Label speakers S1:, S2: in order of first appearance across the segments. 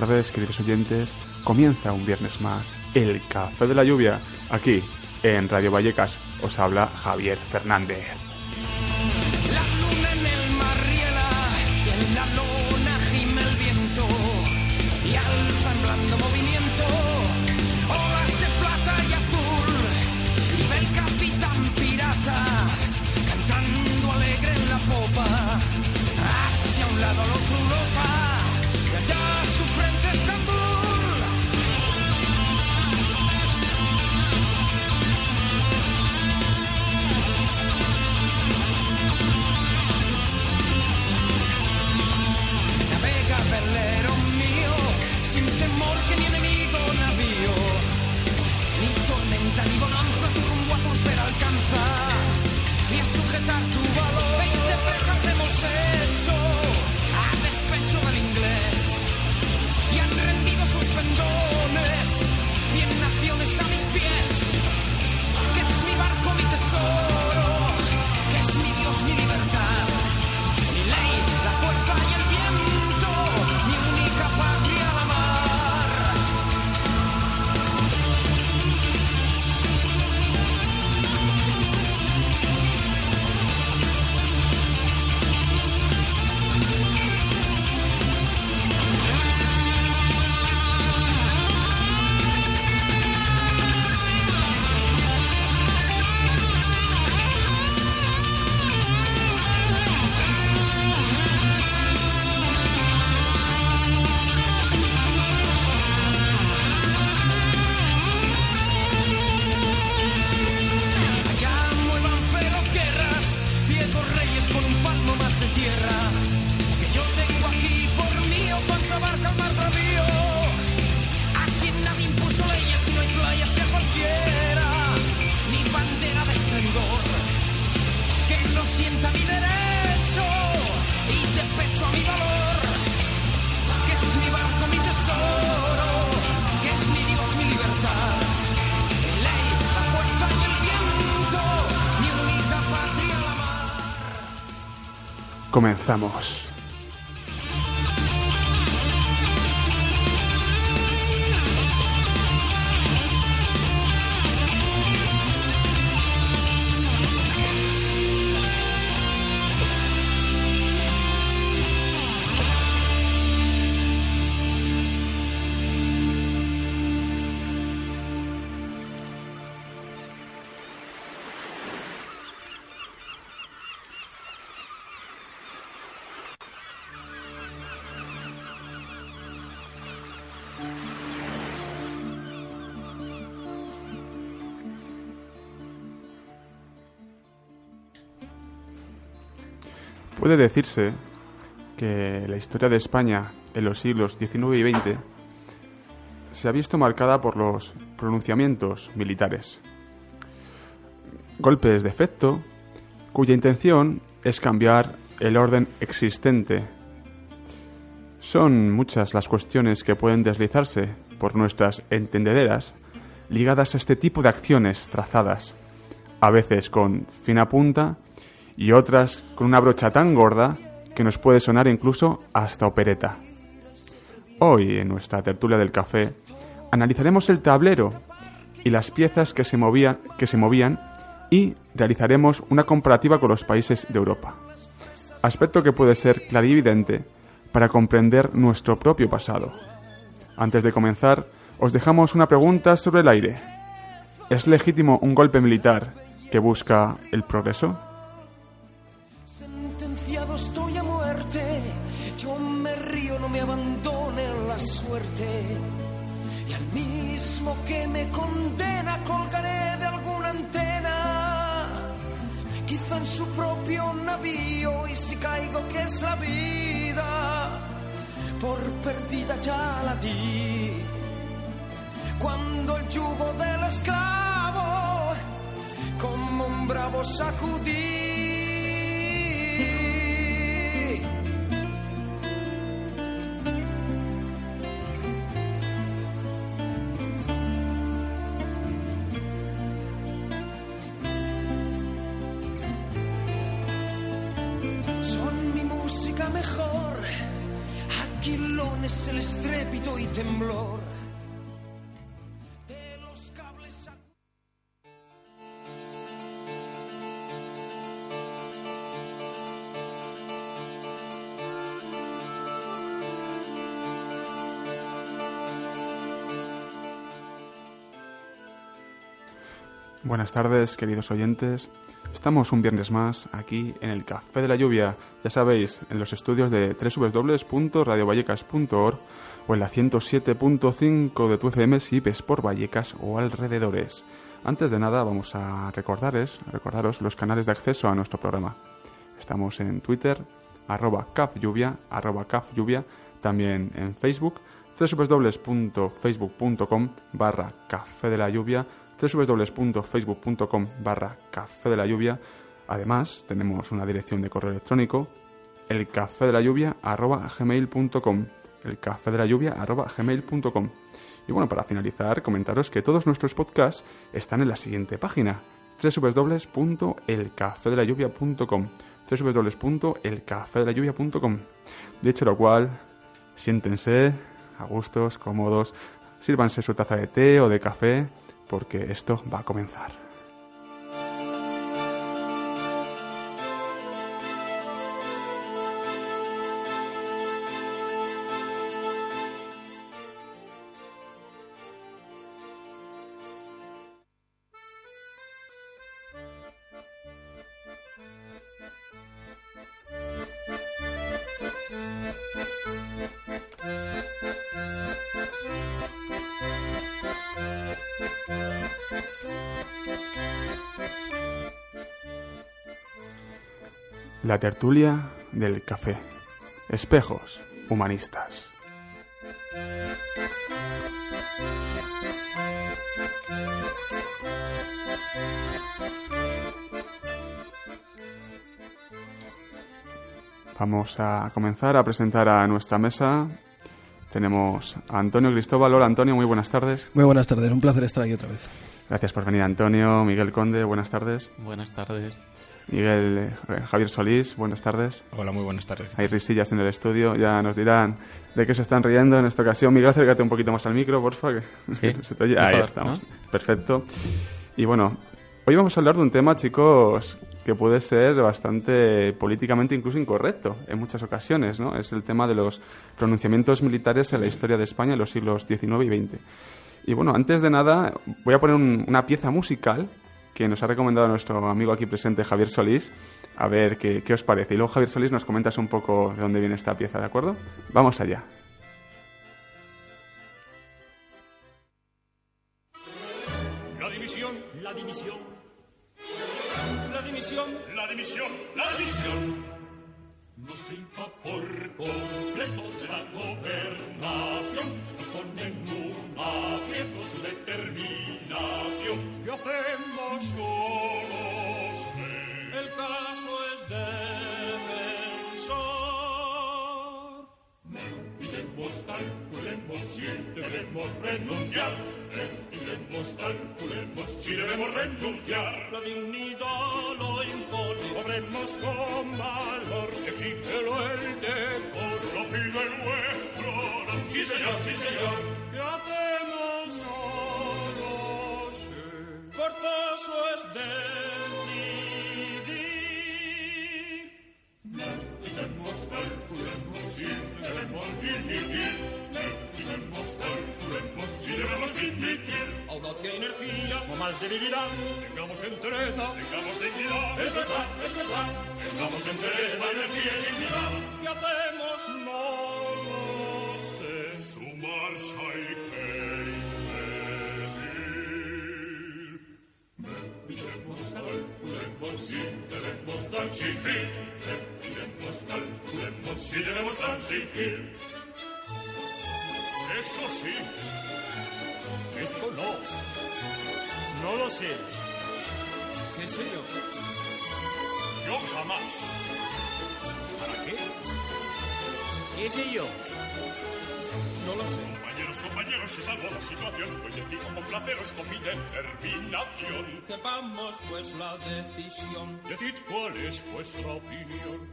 S1: tardes, queridos oyentes. Comienza un viernes más el Café de la Lluvia. Aquí, en Radio Vallecas, os habla Javier Fernández. Comenzamos. Puede decirse que la historia de España en los siglos XIX y XX se ha visto marcada por los pronunciamientos militares. Golpes de efecto cuya intención es cambiar el orden existente. Son muchas las cuestiones que pueden deslizarse por nuestras entendederas ligadas a este tipo de acciones trazadas, a veces con fina punta y otras con una brocha tan gorda que nos puede sonar incluso hasta opereta. Hoy, en nuestra tertulia del café, analizaremos el tablero y las piezas que se, movían y realizaremos una comparativa con los países de Europa. Aspecto que puede ser clarividente para comprender nuestro propio pasado. Antes de comenzar, os dejamos una pregunta sobre el aire. ¿Es legítimo un golpe militar que busca el progreso?
S2: Su propio navío, y si caigo que es la vida, por perdida ya la di. Cuando el yugo del esclavo, como un bravo sacudí.
S3: Buenas tardes, queridos oyentes. Estamos un viernes más aquí en el Café de la Lluvia, ya sabéis, en los estudios de www.radiovallecas.org o en la 107.5 de tu FM si ves por Vallecas o alrededores. Antes de nada, vamos a recordaros, recordaros los canales de acceso a nuestro programa. Estamos en Twitter, arroba caflluvia, arroba también en Facebook, www.facebook.com barra café de la lluvia, www.facebook.com barra café de la lluvia. Además, tenemos una dirección de correo electrónico, el café de la lluvia arroba gmail.com, el café de la lluvia arroba gmail.com. Y bueno, para finalizar, comentaros que todos nuestros podcasts están en la siguiente página, www.elcafedelayuvia.com www.elcafedelayuvia.com Dicho lo cual, siéntense a gustos, cómodos, sírvanse su taza de té o de café, porque esto va a comenzar. La tertulia del café. Espejos humanistas. Vamos a comenzar a presentar a nuestra mesa. Tenemos a Antonio Cristóbal. Hola Antonio, muy buenas tardes.
S4: Muy buenas tardes, un placer estar aquí otra vez.
S3: Gracias por venir Antonio. Miguel Conde, buenas tardes.
S5: Buenas tardes.
S3: Miguel eh, Javier Solís, buenas tardes.
S6: Hola, muy buenas tardes.
S3: Hay risillas en el estudio, ya nos dirán de qué se están riendo en esta ocasión. Miguel, acércate un poquito más al micro, porfa, que
S5: Sí.
S3: se te oye. Ahí estamos.
S5: ¿no?
S3: Perfecto. Y bueno, hoy vamos a hablar de un tema, chicos, que puede ser bastante políticamente incluso incorrecto en muchas ocasiones, ¿no? Es el tema de los pronunciamientos militares en la historia de España en los siglos XIX y XX. Y bueno, antes de nada, voy a poner un- una pieza musical que nos ha recomendado nuestro amigo aquí presente, Javier Solís. A ver qué, qué os parece. Y luego, Javier Solís, nos comentas un poco de dónde viene esta pieza, ¿de acuerdo? Vamos allá.
S7: La división, la división. La dimisión, la dimisión, la división. Nos por completo de la gobernación. Nos pone en un aprieto su determinación. ¿Qué hacemos? No lo sé. El caso es defensor. Iremos, calculemos si debemos renunciar. Iremos, calculemos si debemos renunciar. La dignidad lo impone. Obremos con valor. Exígelo el decoro. Lo pide el nuestro. Sí, señor, sí, señor. ¿Qué hacemos? Sé. Forzoso es decidir. Debemos, calculemos si debemos dimitir. Debemos, calculemos si debemos dimitir. Audacia energía, o más debilidad. Tengamos entereza, tengamos dignidad. Es verdad, es verdad. Tengamos entereza, energía y dignidad. ¿Qué hacemos? No lo sé. Su Eso sí. Eso no. No lo sé. ¿Qué sé yo? ¿Qué no jamás.
S5: ¿Para qué? ¿Qué sé yo? No lo sé.
S7: Compañeros, compañeros, se salvó la situación. Hoy decido complaceros con mi determinación.
S5: Sepamos pues la decisión.
S7: Decid cuál es vuestra opinión.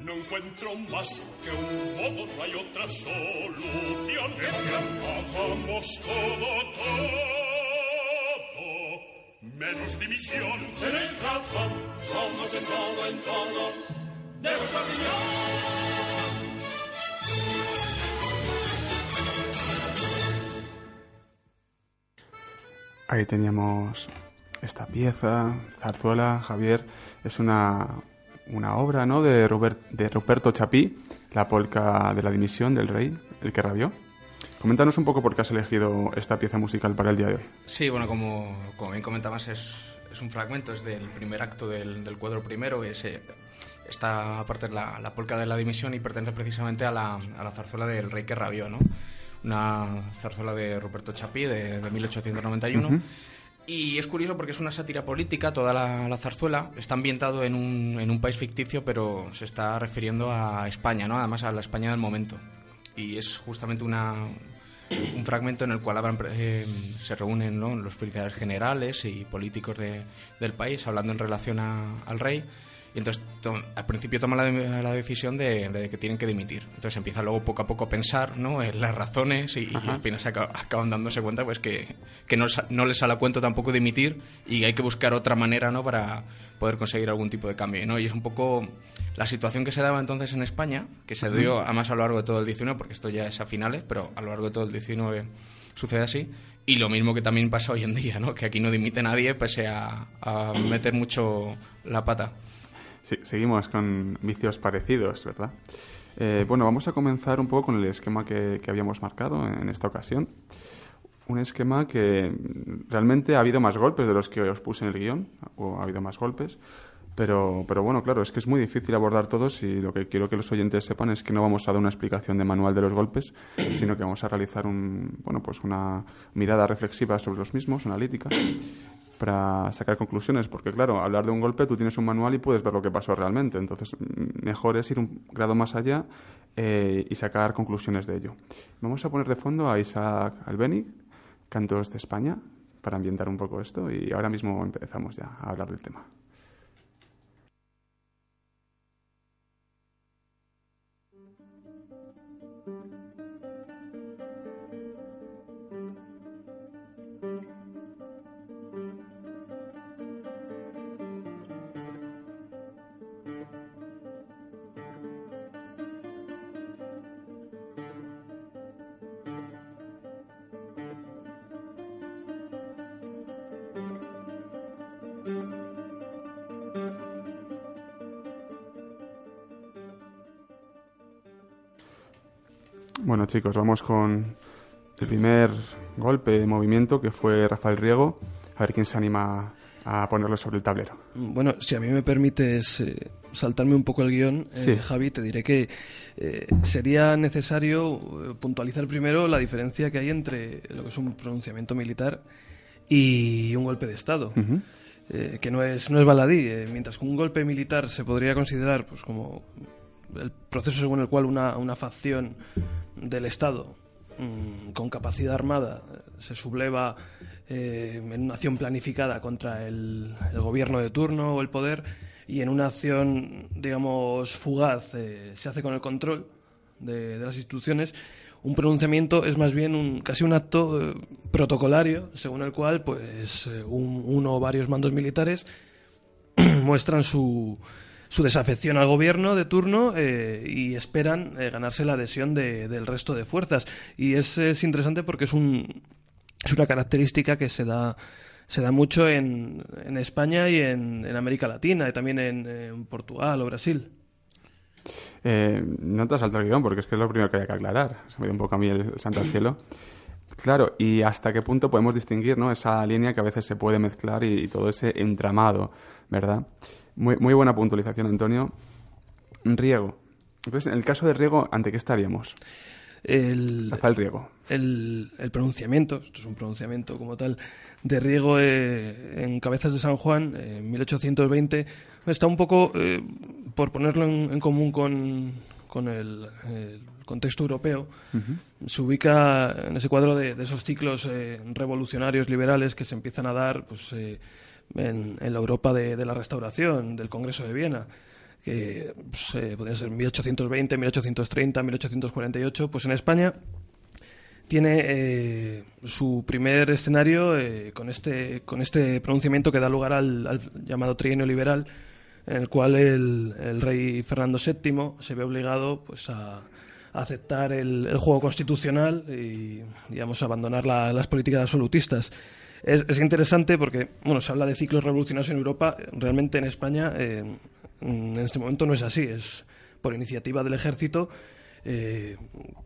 S7: No encuentro más que un modo, no hay otra solución. Hagamos todo, todo, menos dimisión.
S5: Tenéis razón, somos en todo, en todo.
S3: Ahí teníamos esta pieza, Zarzuela, Javier, es una, una obra ¿no? de, Robert, de Ruperto Chapí, la polca de la dimisión del rey, el que rabió. Coméntanos un poco por qué has elegido esta pieza musical para el día de hoy.
S6: Sí, bueno, como, como bien comentabas, es, es un fragmento, es del primer acto del, del cuadro primero. Ese, esta parte de la, la polca de la dimisión y pertenece precisamente a la, a la zarzuela del rey que rabió, ¿no? Una zarzuela de Ruperto Chapí de, de 1891.
S3: Ujú.
S6: Y es curioso porque es una sátira política, toda la, la zarzuela. Está ambientado en un, en un país ficticio, pero se está refiriendo a España, ¿no? Además a la España del momento. Y es justamente una, un fragmento en el cual hablan, eh, se reúnen ¿no? los felicidades generales y políticos de- del país hablando en relación a- al rey. Y entonces to- al principio toman la, la decisión de, de que tienen que dimitir. Entonces empieza luego poco a poco a pensar ¿no? en las razones y, y al final se acaba- acaban dándose cuenta pues que, que no, no les sale a cuento tampoco dimitir y hay que buscar otra manera ¿no? para poder conseguir algún tipo de cambio. ¿no? Y es un poco la situación que se daba entonces en España, que se dio además a lo largo de todo el 19, porque esto ya es a finales, pero a lo largo de todo el 19 sucede así. Y lo mismo que también pasa hoy en día, ¿no? que aquí no dimite nadie pese a, a meter mucho la pata.
S3: Sí, seguimos con vicios parecidos, ¿verdad? Eh, bueno, vamos a comenzar un poco con el esquema que, que habíamos marcado en esta ocasión. Un esquema que realmente ha habido más golpes de los que os puse en el guion, o ha habido más golpes, pero, pero bueno, claro, es que es muy difícil abordar todos y lo que quiero que los oyentes sepan es que no vamos a dar una explicación de manual de los golpes, sino que vamos a realizar un, bueno, pues una mirada reflexiva sobre los mismos, analítica, para sacar conclusiones, porque claro, hablar de un golpe tú tienes un manual y puedes ver lo que pasó realmente, entonces mm, mejor es ir un grado más allá eh, y sacar conclusiones de ello. Vamos a poner de fondo a Isaac Albenic, Cantos de España, para ambientar un poco esto y ahora mismo empezamos ya a hablar del tema. Bueno chicos, vamos con el primer golpe de movimiento que fue Rafael Riego. A ver quién se anima a ponerlo sobre el tablero.
S4: Bueno, si a mí me permites eh, saltarme un poco el guion, eh,
S3: Sí.
S4: Javi, te diré que eh, sería necesario eh, puntualizar primero la diferencia que hay entre lo que es un pronunciamiento militar y un golpe de Estado. Eh, que no es, no es baladí. eh, mientras que un golpe militar se podría considerar pues como el proceso según el cual una, una facción del Estado mm, con capacidad armada se subleva eh, en una acción planificada contra el, gobierno de turno o el poder y en una acción, digamos, fugaz eh, se hace con el control de, las instituciones, un pronunciamiento es más bien un, casi un acto eh, protocolario, según el cual pues un- uno o varios mandos militares muestran su, su desafección al gobierno de turno eh, y esperan eh, ganarse la adhesión de- del resto de fuerzas. Y es, es interesante porque es, un, es una característica que se da, se da mucho en, en España y en, en América Latina, y también en, en Portugal o Brasil.
S3: Eh, no te has saltado el guion porque es que es lo primero que hay que aclarar. Se me dio un poco a mí el, el santo al cielo. Claro, y hasta qué punto podemos distinguir ¿no? esa línea que a veces se puede mezclar y, y todo ese entramado, ¿verdad? Muy, muy buena puntualización, Antonio. Riego. Entonces, en el caso de Riego, ¿ante qué estaríamos?
S4: El,
S3: Rafael Riego.
S4: el, el pronunciamiento, esto es un pronunciamiento como tal, de Riego eh, en Cabezas de San Juan, eh, en 1820, está un poco, eh, por ponerlo en, en común con, con el, el contexto europeo, se ubica en ese cuadro de, de esos ciclos eh, revolucionarios liberales que se empiezan a dar pues, eh, en, la Europa de, la Restauración, del Congreso de Viena que pues, eh, podría ser 1820, 1830, 1848, pues en España tiene eh, su primer escenario eh, con, este, con este pronunciamiento que da lugar al, llamado trienio liberal, en el cual el, rey Fernando VII se ve obligado pues, a, aceptar el, el juego constitucional y digamos, abandonar la- las políticas absolutistas. Es, es interesante porque bueno, se habla de ciclos revolucionarios en Europa, realmente en España eh, en este momento no es así, es por iniciativa del ejército eh,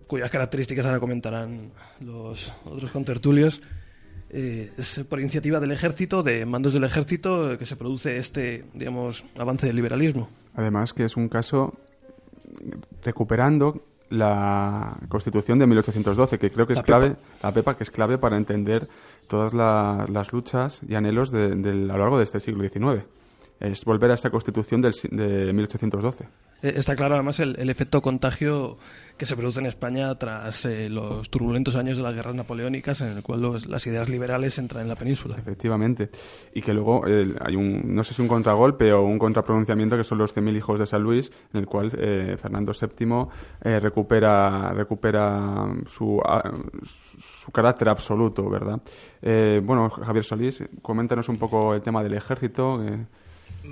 S4: cuyas características ahora comentarán los otros contertulios. Eh, es por iniciativa del ejército, de mandos del ejército, que se produce este, digamos, avance del liberalismo.
S3: Además que es un caso recuperando la Constitución de 1812, que creo que es
S4: La
S3: clave,
S4: PEPA.
S3: la PEPA, que es clave para entender todas la- las luchas y anhelos de- del- a lo largo de este siglo XIX. Es volver a esa Constitución del de 1812.
S4: Eh, está claro además el, efecto contagio que se produce en España tras eh, los turbulentos años de las guerras napoleónicas, en el cual los- las ideas liberales entran en la península.
S3: Efectivamente. Y que luego eh, hay un, no sé si un contragolpe o un contrapronunciamiento que son los 100.000 hijos de San Luis, en el cual eh, Fernando VII eh, recupera, recupera su, a- su carácter absoluto, ¿verdad? Eh, bueno, Javier Solís, coméntanos un poco el tema del ejército.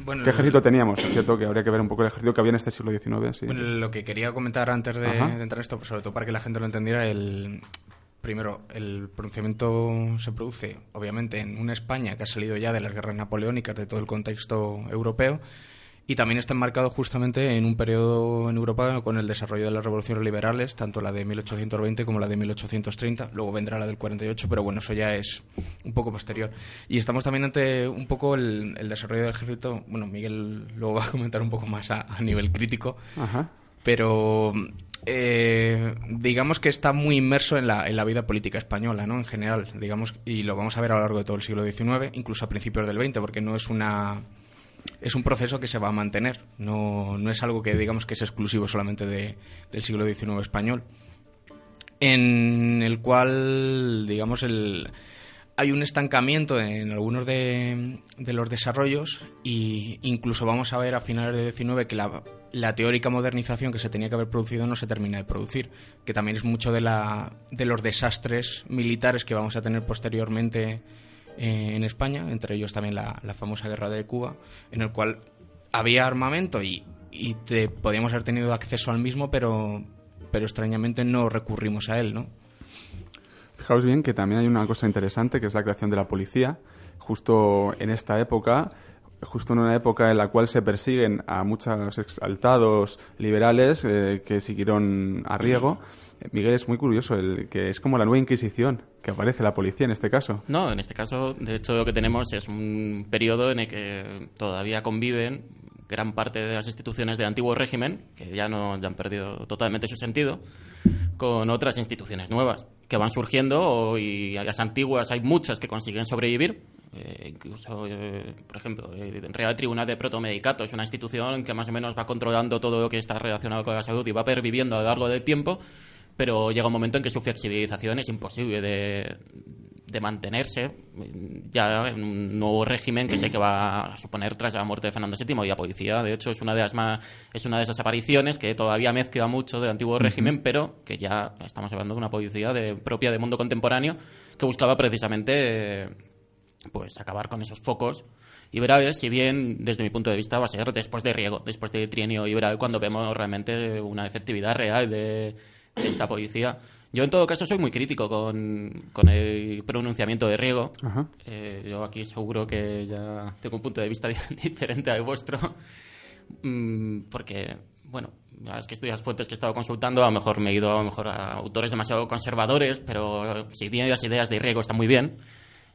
S6: Bueno,
S3: ¿Qué ejército teníamos? Es cierto que habría que ver un poco el ejército que había en este siglo XIX. Sí.
S6: Bueno, lo que quería comentar antes de entrar en esto, pues sobre todo para que la gente lo entendiera, el primero, el pronunciamiento se produce, obviamente, en una España que ha salido ya de las guerras napoleónicas, de todo el contexto europeo, y también está enmarcado justamente en un periodo en Europa con el desarrollo de las revoluciones liberales, tanto la de 1820 como la de 1830. Luego vendrá la del 48, pero bueno, eso ya es un poco posterior. Y estamos también ante un poco el, el desarrollo del ejército. Bueno, Miguel luego va a comentar un poco más a, a nivel crítico,
S3: Ajá.
S6: pero eh, digamos que está muy inmerso en la, en la vida política española, ¿no? En general, digamos, y lo vamos a ver a lo largo de todo el siglo XIX, incluso a principios del XX, porque no es una es un proceso que se va a mantener, no, no es algo que digamos que es exclusivo solamente de- del siglo XIX español, en el cual digamos el hay un estancamiento en algunos de, de los desarrollos y incluso vamos a ver a finales del XIX que la, la teórica modernización que se tenía que haber producido no se termina de producir, que también es mucho de, la, de los desastres militares que vamos a tener posteriormente eh, en España, entre ellos también la, la famosa guerra de Cuba, en el cual había armamento y, te, podíamos haber tenido acceso al mismo, pero, pero extrañamente no recurrimos a él, ¿no?
S3: Fijaos bien que también hay una cosa interesante, que es la creación de la policía, justo en esta época, justo en una época en la cual se persiguen a muchos exaltados liberales eh, que siguieron a Riego. Miguel, es muy curioso, el, que es como la nueva Inquisición, que aparece la policía en este caso.
S8: No, en este caso, de hecho, lo que tenemos es un periodo en el que todavía conviven gran parte de las instituciones del antiguo régimen, que ya no ya han perdido totalmente su sentido, con otras instituciones nuevas que van surgiendo y las antiguas hay muchas que consiguen sobrevivir. Eh, incluso, eh, por ejemplo, el Real Tribunal de Protomedicato es una institución que más o menos va controlando todo lo que está relacionado con la salud y va perviviendo a lo largo del tiempo, pero llega un momento en que su flexibilización es imposible de, de mantenerse ya en un nuevo régimen que sé que va a suponer tras la muerte de Fernando VII y la policía de hecho es una de las más es una de esas apariciones que todavía mezcla mucho del antiguo régimen pero que ya estamos hablando de una policía de, propia del mundo contemporáneo que buscaba precisamente pues acabar con esos focos. Liberales, si bien desde mi punto de vista va a ser después de Riego, después del trienio liberal, cuando vemos realmente una efectividad real de, de esta policía. Yo en todo caso soy muy crítico con, con el pronunciamiento de Riego. Eh, yo aquí seguro que ya tengo un punto de vista diferente al vuestro, Mm, porque, bueno, las que estudias fuentes que he estado consultando, a lo mejor me he ido a, lo mejor a autores demasiado conservadores, pero si bien las ideas de Riego están muy bien,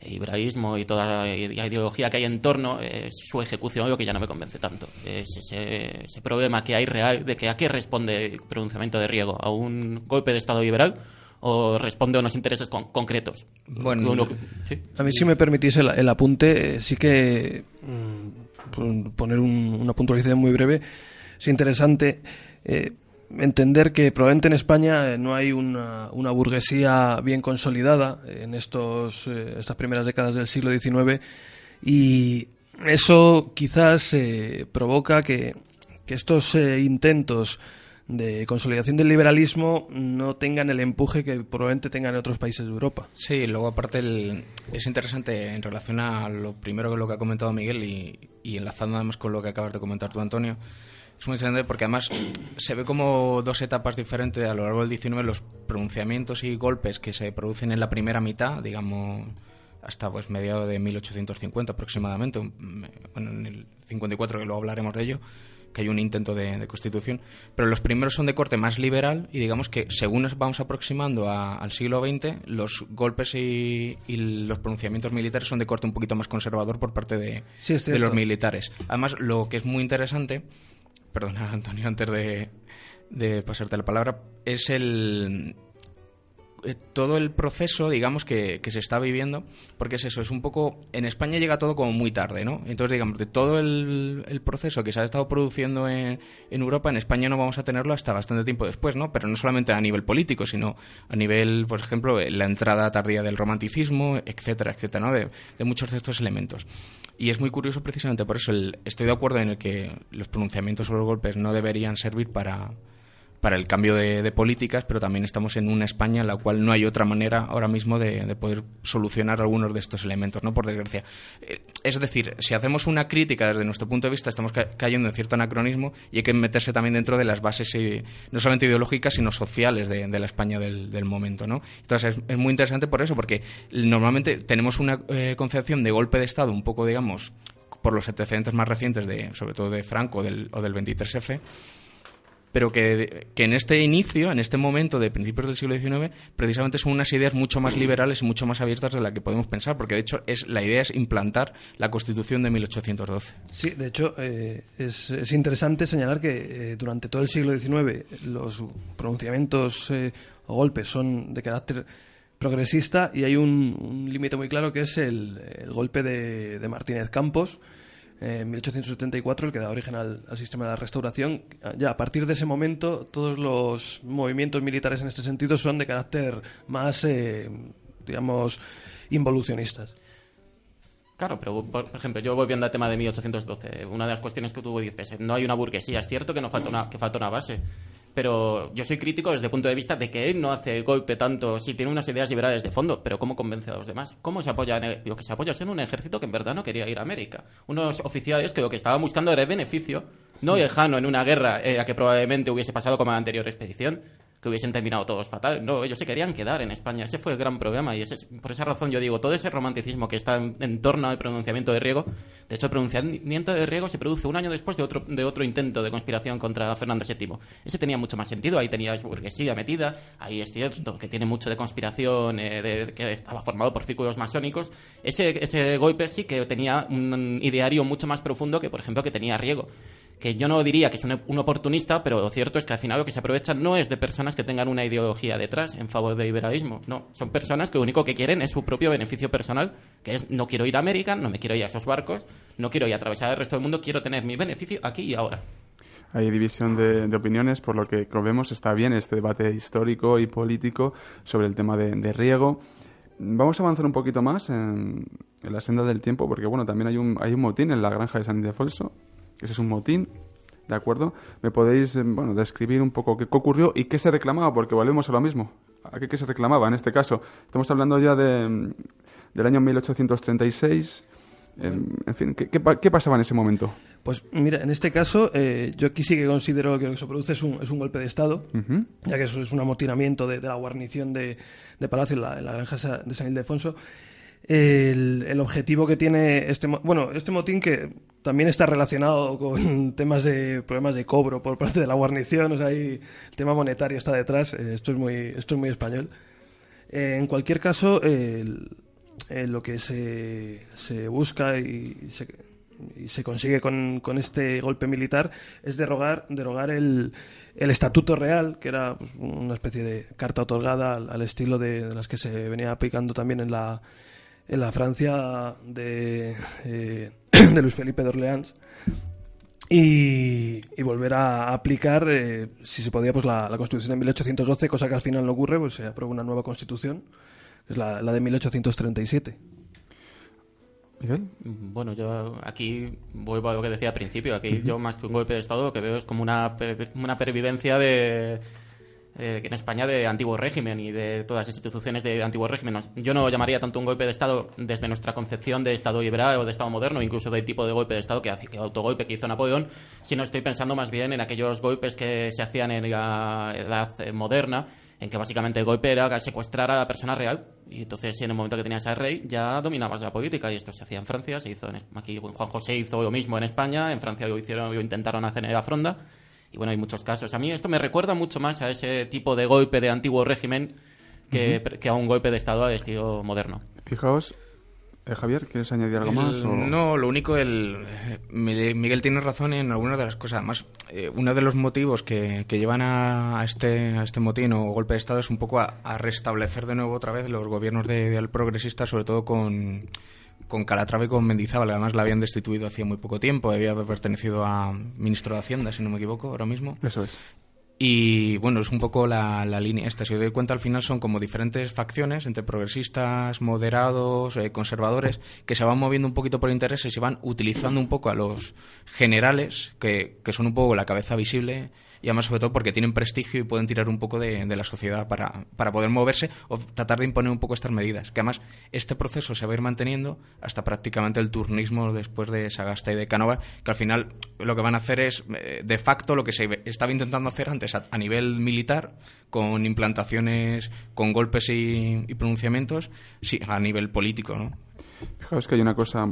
S8: ibraísmo y toda la ideología que hay en torno, es su ejecución lo que ya no me convence tanto. Es ese, ese problema que hay real de que a qué responde el pronunciamiento de Riego, a un golpe de Estado liberal o responde a unos intereses con- concretos.
S6: Bueno,
S8: Uno- sí.
S4: A mí, si me permitís el, el apunte, eh, sí que mm, poner un- una puntualización muy breve, es interesante eh, entender que probablemente en España eh, no hay una, burguesía bien consolidada en estos, eh, estas primeras décadas del siglo XIX y eso quizás eh, provoca que, que estos eh, intentos de consolidación del liberalismo no tengan el empuje que probablemente tengan en otros países de Europa.
S6: Sí, luego aparte el- es interesante en relación a lo primero que lo que ha comentado Miguel y, y enlazando además con lo que acabas de comentar tú, Antonio. Es muy interesante porque además se ve como dos etapas diferentes a lo largo del 19 los pronunciamientos y golpes que se producen en la primera mitad, digamos hasta pues mediados de 1850 aproximadamente, bueno, en el 54 que luego hablaremos de ello, que hay un intento de, de constitución, pero los primeros son de corte más liberal y digamos que según nos vamos aproximando a- al siglo XX, los golpes y, y los pronunciamientos militares son de corte un poquito más conservador por parte de,
S4: Sí,
S6: de los militares. Además, lo que es muy interesante, perdona Antonio, antes de, de pasarte la palabra, es el todo el proceso, digamos, que, que se está viviendo, porque es eso, es un poco... En España llega todo como muy tarde, ¿no? Entonces, digamos, de todo el, proceso que se ha estado produciendo en, Europa, en España no vamos a tenerlo hasta bastante tiempo después, ¿no? Pero no solamente a nivel político, sino a nivel, por ejemplo, eh, la entrada tardía del romanticismo, etcétera, etcétera, ¿no? De, de muchos de estos elementos. Y es muy curioso precisamente por eso, el- estoy de acuerdo en el que los pronunciamientos sobre los golpes no deberían servir para para el cambio de, políticas, pero también estamos en una España en la cual no hay otra manera ahora mismo de, de poder solucionar algunos de estos elementos, ¿no? Por desgracia. Eh, Es decir, si hacemos una crítica desde nuestro punto de vista, estamos ca- cayendo en cierto anacronismo y hay que meterse también dentro de las bases, eh, no solamente ideológicas, sino sociales de, la España del, momento, ¿no? Entonces es, muy interesante por eso, porque normalmente tenemos una eh, concepción de golpe de Estado un poco, digamos, por los antecedentes más recientes, de, sobre todo de Franco o del 23F, pero que, que en este inicio, en este momento de principios del siglo XIX, precisamente son unas ideas mucho más liberales y mucho más abiertas de la que podemos pensar, porque de hecho es la idea es implantar la Constitución de 1812.
S4: Sí, de hecho, eh, es, es interesante señalar que eh, durante todo el siglo XIX los pronunciamientos eh, o golpes son de carácter progresista y hay un, un límite muy claro que es el, el golpe de, de Martínez Campos eh, en 1874, el que da origen al, sistema de la restauración. Ya a partir de ese momento, todos los movimientos militares en este sentido son de carácter más, eh, digamos, involucionistas.
S8: Claro, pero por ejemplo, yo volviendo al tema de 1812, una de las cuestiones que tú dices, no hay una burguesía, es cierto que no falta una, que falta una base, pero yo soy crítico desde el punto de vista de que él no hace golpe tanto, sí tiene unas ideas liberales de fondo, pero ¿cómo convence a los demás? ¿Cómo se apoya en que se apoya en un ejército que en verdad no quería ir a América? Unos oficiales que lo que estaban buscando era el beneficio, no lejano en una guerra eh, a que probablemente hubiese pasado como la anterior expedición, que hubiesen terminado todos fatal. No, ellos se querían quedar en España. Ese fue el gran problema y ese es- por esa razón yo digo, todo ese romanticismo que está en, en torno al pronunciamiento de Riego, de hecho el pronunciamiento de Riego se produce un año después de otro, de otro intento de conspiración contra Fernando VII. Ese tenía mucho más sentido, ahí tenías burguesía metida, ahí es cierto que tiene mucho de conspiración, eh, de- que estaba formado por círculos masónicos. Ese, ese golpe sí que tenía un ideario mucho más profundo que, por ejemplo, que tenía Riego que yo no diría que es un, un oportunista, pero lo cierto es que al final lo que se aprovecha no es de personas que tengan una ideología detrás en favor del liberalismo. No, son personas que lo único que quieren es su propio beneficio personal, que es no quiero ir a América, no me quiero ir a esos barcos, no quiero ir a atravesar el resto del mundo, quiero tener mi beneficio aquí y ahora.
S3: Hay división de, opiniones, por lo que, como vemos, está bien este debate histórico y político sobre el tema de, de riego. Vamos a avanzar un poquito más en, en la senda del tiempo, porque bueno, también hay un, hay un motín en la granja de San Ildefonso. Ese es un motín, ¿de acuerdo? ¿Me podéis eh, bueno, describir un poco qué, qué ocurrió y qué se reclamaba? Porque volvemos a lo mismo. ¿A qué, qué se reclamaba en este caso? Estamos hablando ya de, mm, del año 1836. En, en fin, ¿qué, qué, pa- qué pasaba en ese momento?
S4: Pues mira, en este caso, eh, yo aquí sí que considero que lo que se produce es un, es un golpe de Estado, ya que eso es un amotinamiento de, de la guarnición de, de Palacio en la, en la granja de San Ildefonso. El, el objetivo que tiene este bueno este motín que también está relacionado con temas de problemas de cobro por parte de la guarnición o sea ahí el tema monetario está detrás eh, esto es muy esto es muy español. Eh, en cualquier caso el- eh, lo que se, se busca y se, y se consigue con, con este golpe militar es derogar, derogar el, el Estatuto Real, que era pues, una especie de carta otorgada al, al estilo de, de las que se venía aplicando también en la, en la Francia de, eh, de Luis Felipe de Orleans y, y volver a aplicar, eh, si se podía, pues la, la Constitución de 1812, cosa que al final no ocurre, pues se aprueba una nueva Constitución, que es la, la de 1837.
S3: Miguel.
S8: Bueno, yo aquí vuelvo a lo que decía al principio. Aquí yo más que un golpe de Estado lo que veo es como una, per- una pervivencia de, eh, en España de antiguo régimen y de todas las instituciones de antiguo régimen. Yo no llamaría tanto un golpe de Estado desde nuestra concepción de Estado liberal o de Estado moderno, incluso del tipo de golpe de Estado que, hace, que autogolpe que hizo Napoleón, sino estoy pensando más bien en aquellos golpes que se hacían en la edad moderna, en que básicamente el golpe era secuestrar a la persona real. Y entonces, en el momento que tenías al rey, ya dominabas la política. Y esto se hacía en Francia, se hizo en, aquí Juan José hizo lo mismo en España, en Francia lo hicieron, lo intentaron hacer en la fronda. Y bueno, hay muchos casos. A mí esto me recuerda mucho más a ese tipo de golpe de antiguo régimen que, que a un golpe de Estado al estilo moderno.
S3: Fijaos, eh, Javier, ¿quieres añadir algo más? O-
S6: No, lo único, el, eh, Miguel tiene razón en algunas de las cosas. Además, eh, uno de los motivos que, que llevan a, a este, a este motín o golpe de Estado es un poco a, a restablecer de nuevo otra vez los gobiernos de, del progresista, sobre todo con, con Calatrava y con Mendizábal. Además, la habían destituido hacía muy poco tiempo. Había pertenecido a ministro de Hacienda, si no me equivoco, ahora mismo.
S3: Eso es.
S6: Y bueno, es un poco la, la línea esta. Si os doy cuenta, al final son como diferentes facciones entre progresistas, moderados, eh, conservadores, que se van moviendo un poquito por intereses y van utilizando un poco a los generales, que, que son un poco la cabeza visible, y además sobre todo porque tienen prestigio y pueden tirar un poco de, de la sociedad para, para poder moverse o tratar de imponer un poco estas medidas. Que además este proceso se va a ir manteniendo hasta prácticamente el turnismo después de Sagasta y de Canova, que al final lo que van a hacer es eh, de facto lo que se estaba intentando hacer antes a, nivel militar, con implantaciones, con golpes y, y pronunciamientos, sí, a nivel político, ¿no?
S3: Fijaos que hay una cosa,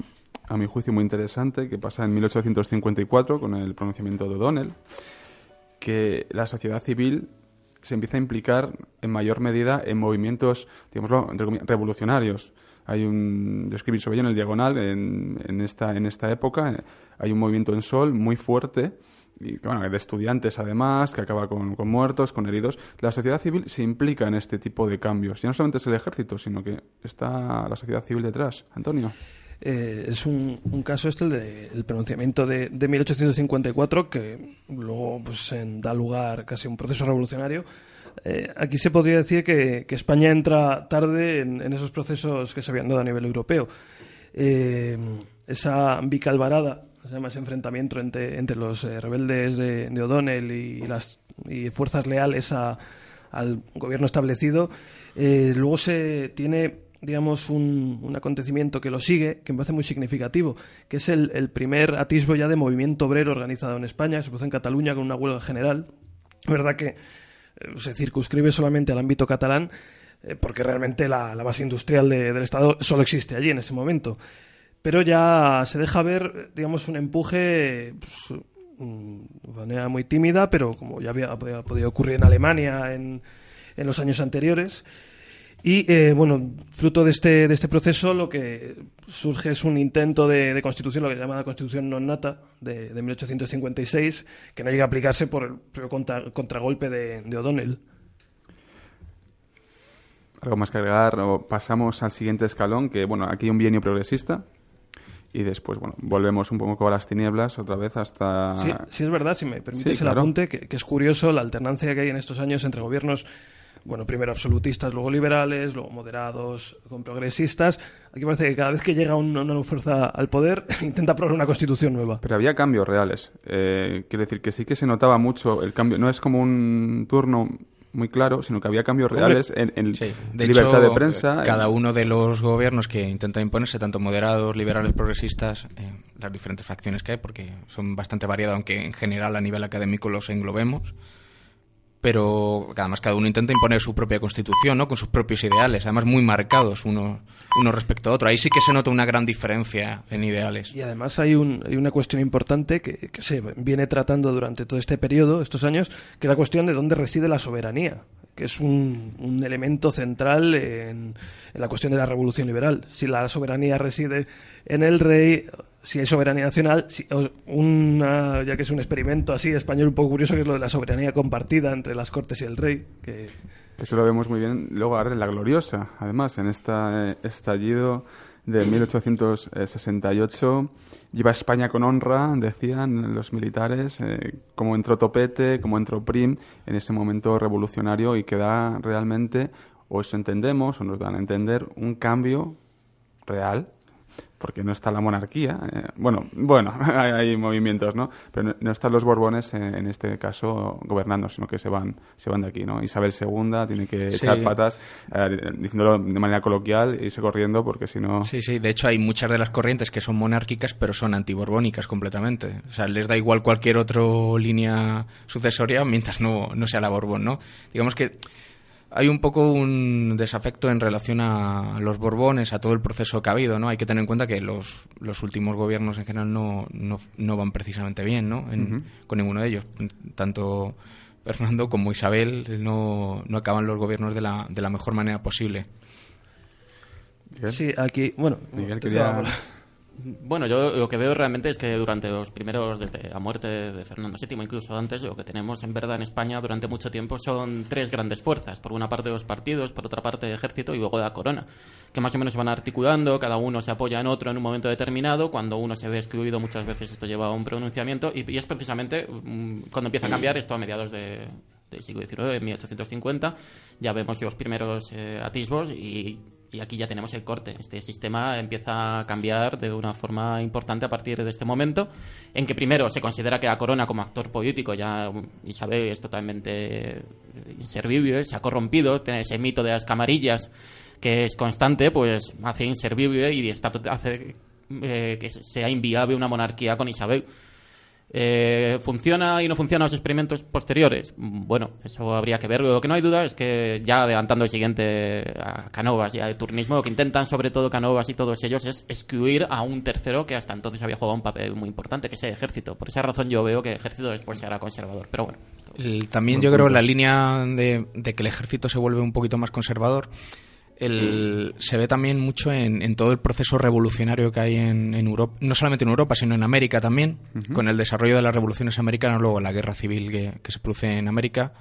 S3: a mi juicio, muy interesante que pasa en 1854 con el pronunciamiento de O'Donnell, que la sociedad civil se empieza a implicar en mayor medida en movimientos, digámoslo, revolucionarios. Hay un, yo escribí sobre en el Diagonal, en, en esta, en esta época, eh, hay un movimiento en Sol muy fuerte, y, bueno, de estudiantes además, que acaba con, con muertos, con heridos. La sociedad civil se implica en este tipo de cambios. Ya no solamente es el ejército, sino que está la sociedad civil detrás. Antonio.
S4: Eh, es un, caso este el de- el pronunciamiento de, de 1854 que luego pues, da lugar casi a un proceso revolucionario. Eh, aquí se podría decir que, España entra tarde en, esos procesos que se habían dado a nivel europeo. Eh, esa bicalvarada, se llama ese enfrentamiento entre, entre los rebeldes de, de O'Donnell y las y fuerzas leales al gobierno establecido, luego se tiene digamos, un, un acontecimiento que lo sigue, que me parece muy significativo, que es el, el primer atisbo ya de movimiento obrero organizado en España, se produce en Cataluña con una huelga general. Es verdad que eh, se circunscribe solamente al ámbito catalán, eh, porque realmente la, la base industrial de- del Estado solo existe allí en ese momento. Pero ya se deja ver, digamos, un empuje pues, mm, de manera muy tímida, pero como ya había, había podido ocurrir en Alemania en, en los años anteriores. Y eh, bueno, fruto de este, de este proceso, lo que surge es un intento de, de constitución, lo que se llama la Constitución non nata de, de 1856, que no llega a aplicarse por el propio contra- contragolpe de, de O'Donnell.
S3: ¿Algo más que agregar? O pasamos al siguiente escalón, que bueno, aquí hay un bienio progresista. Y después, bueno, volvemos un poco a las tinieblas otra vez hasta...
S4: Sí, sí es verdad, si me permites
S3: Sí,
S4: el
S3: claro.
S4: apunte, que, que es curioso la alternancia que hay en estos años entre gobiernos, bueno, primero absolutistas, luego liberales, luego moderados, con progresistas. Aquí parece que cada vez que llega un- una nueva fuerza al poder, intenta aprobar una constitución nueva.
S3: Pero había cambios reales. Eh, quiero decir que sí que se notaba mucho el cambio. No es como un turno muy claro, sino que había cambios reales en, en
S6: Sí, de
S3: libertad
S6: hecho,
S3: de prensa.
S6: Cada
S3: en-
S6: uno de los gobiernos que intenta imponerse, tanto moderados, liberales, progresistas, eh, las diferentes facciones que hay, porque son bastante variadas, aunque en general a nivel académico los englobemos. Pero además cada uno intenta imponer su propia constitución, ¿no? Con sus propios ideales, además muy marcados uno, uno respecto a otro. Ahí sí que se nota una gran diferencia en ideales.
S4: Y además hay, un, hay una cuestión importante que, que se viene tratando durante todo este periodo, estos años, que es la cuestión de dónde reside la soberanía. Que es un, un elemento central en, en la cuestión de la revolución liberal. Si la soberanía reside en el rey, si hay soberanía nacional, si, una, ya que es un experimento así español un poco curioso, que es lo de la soberanía compartida entre las cortes y el rey, que
S3: Eso lo vemos muy bien luego ahora en La Gloriosa, además, en este estallido de 1868. Lleva España con honra, decían los militares, eh, como entró Topete, como entró Prim en ese momento revolucionario y que da realmente, o eso entendemos, o nos dan a entender, un cambio real porque no está la monarquía. eh, bueno, bueno, hay, hay movimientos, ¿no? Pero no, no están los Borbones en, en este caso gobernando, sino que se van, se van de aquí, ¿no? Isabel II tiene que
S6: Sí.
S3: echar patas, eh, diciéndolo de manera coloquial, e irse corriendo porque si no...
S6: Sí, sí, de hecho hay muchas de las corrientes que son monárquicas pero son antiborbónicas completamente. O sea, les da igual cualquier otra línea sucesoria mientras no, no sea la Borbón, ¿no? Digamos que hay un poco un desafecto en relación a los Borbones, a todo el proceso que ha habido, ¿no? Hay que tener en cuenta que los, los últimos gobiernos en general no, no, no van precisamente bien, ¿no? En-. Con ninguno de ellos. Tanto Fernando como Isabel no, no acaban los gobiernos de la, de la mejor manera posible.
S3: Miguel.
S4: sí, aquí, bueno,
S3: Miguel quería-.
S8: Bueno, yo lo que veo realmente es que durante los primeros, desde la muerte de Fernando VII, incluso antes, lo que tenemos en verdad en España durante mucho tiempo son tres grandes fuerzas. Por una parte los partidos, por otra parte el ejército y luego la corona, que más o menos se van articulando, cada uno se apoya en otro en un momento determinado, cuando uno se ve excluido muchas veces esto lleva a un pronunciamiento y, es precisamente mm, cuando empieza a cambiar esto a mediados de, del siglo XIX, en 1850, ya vemos los primeros eh, atisbos y, y aquí ya tenemos el corte. Este sistema empieza a cambiar de una forma importante a partir de este momento, en que primero se considera que la corona como actor político ya um, Isabel es totalmente eh, inservible, se ha corrompido, tiene ese mito de las camarillas que es constante, pues hace inservible y está, hace eh, que sea inviable una monarquía con Isabel. Eh, ¿Funciona y no funciona los experimentos posteriores? Bueno, eso habría que ver. Lo que no hay duda es que ya adelantando el siguiente a Canovas y al turnismo, lo que intentan sobre todo Canovas y todos ellos es excluir a un tercero que hasta entonces había jugado un papel muy importante, que es el ejército. Por esa razón yo veo que el ejército después se hará conservador. Pero bueno,
S6: El- también yo creo
S3: punto.
S6: la línea de, de que el ejército se vuelve un poquito más conservador el- se ve también mucho en, en todo el proceso revolucionario que hay en, en Europa, no solamente en Europa, sino en América también, con el desarrollo de las revoluciones americanas, luego la guerra civil que, que se produce en América,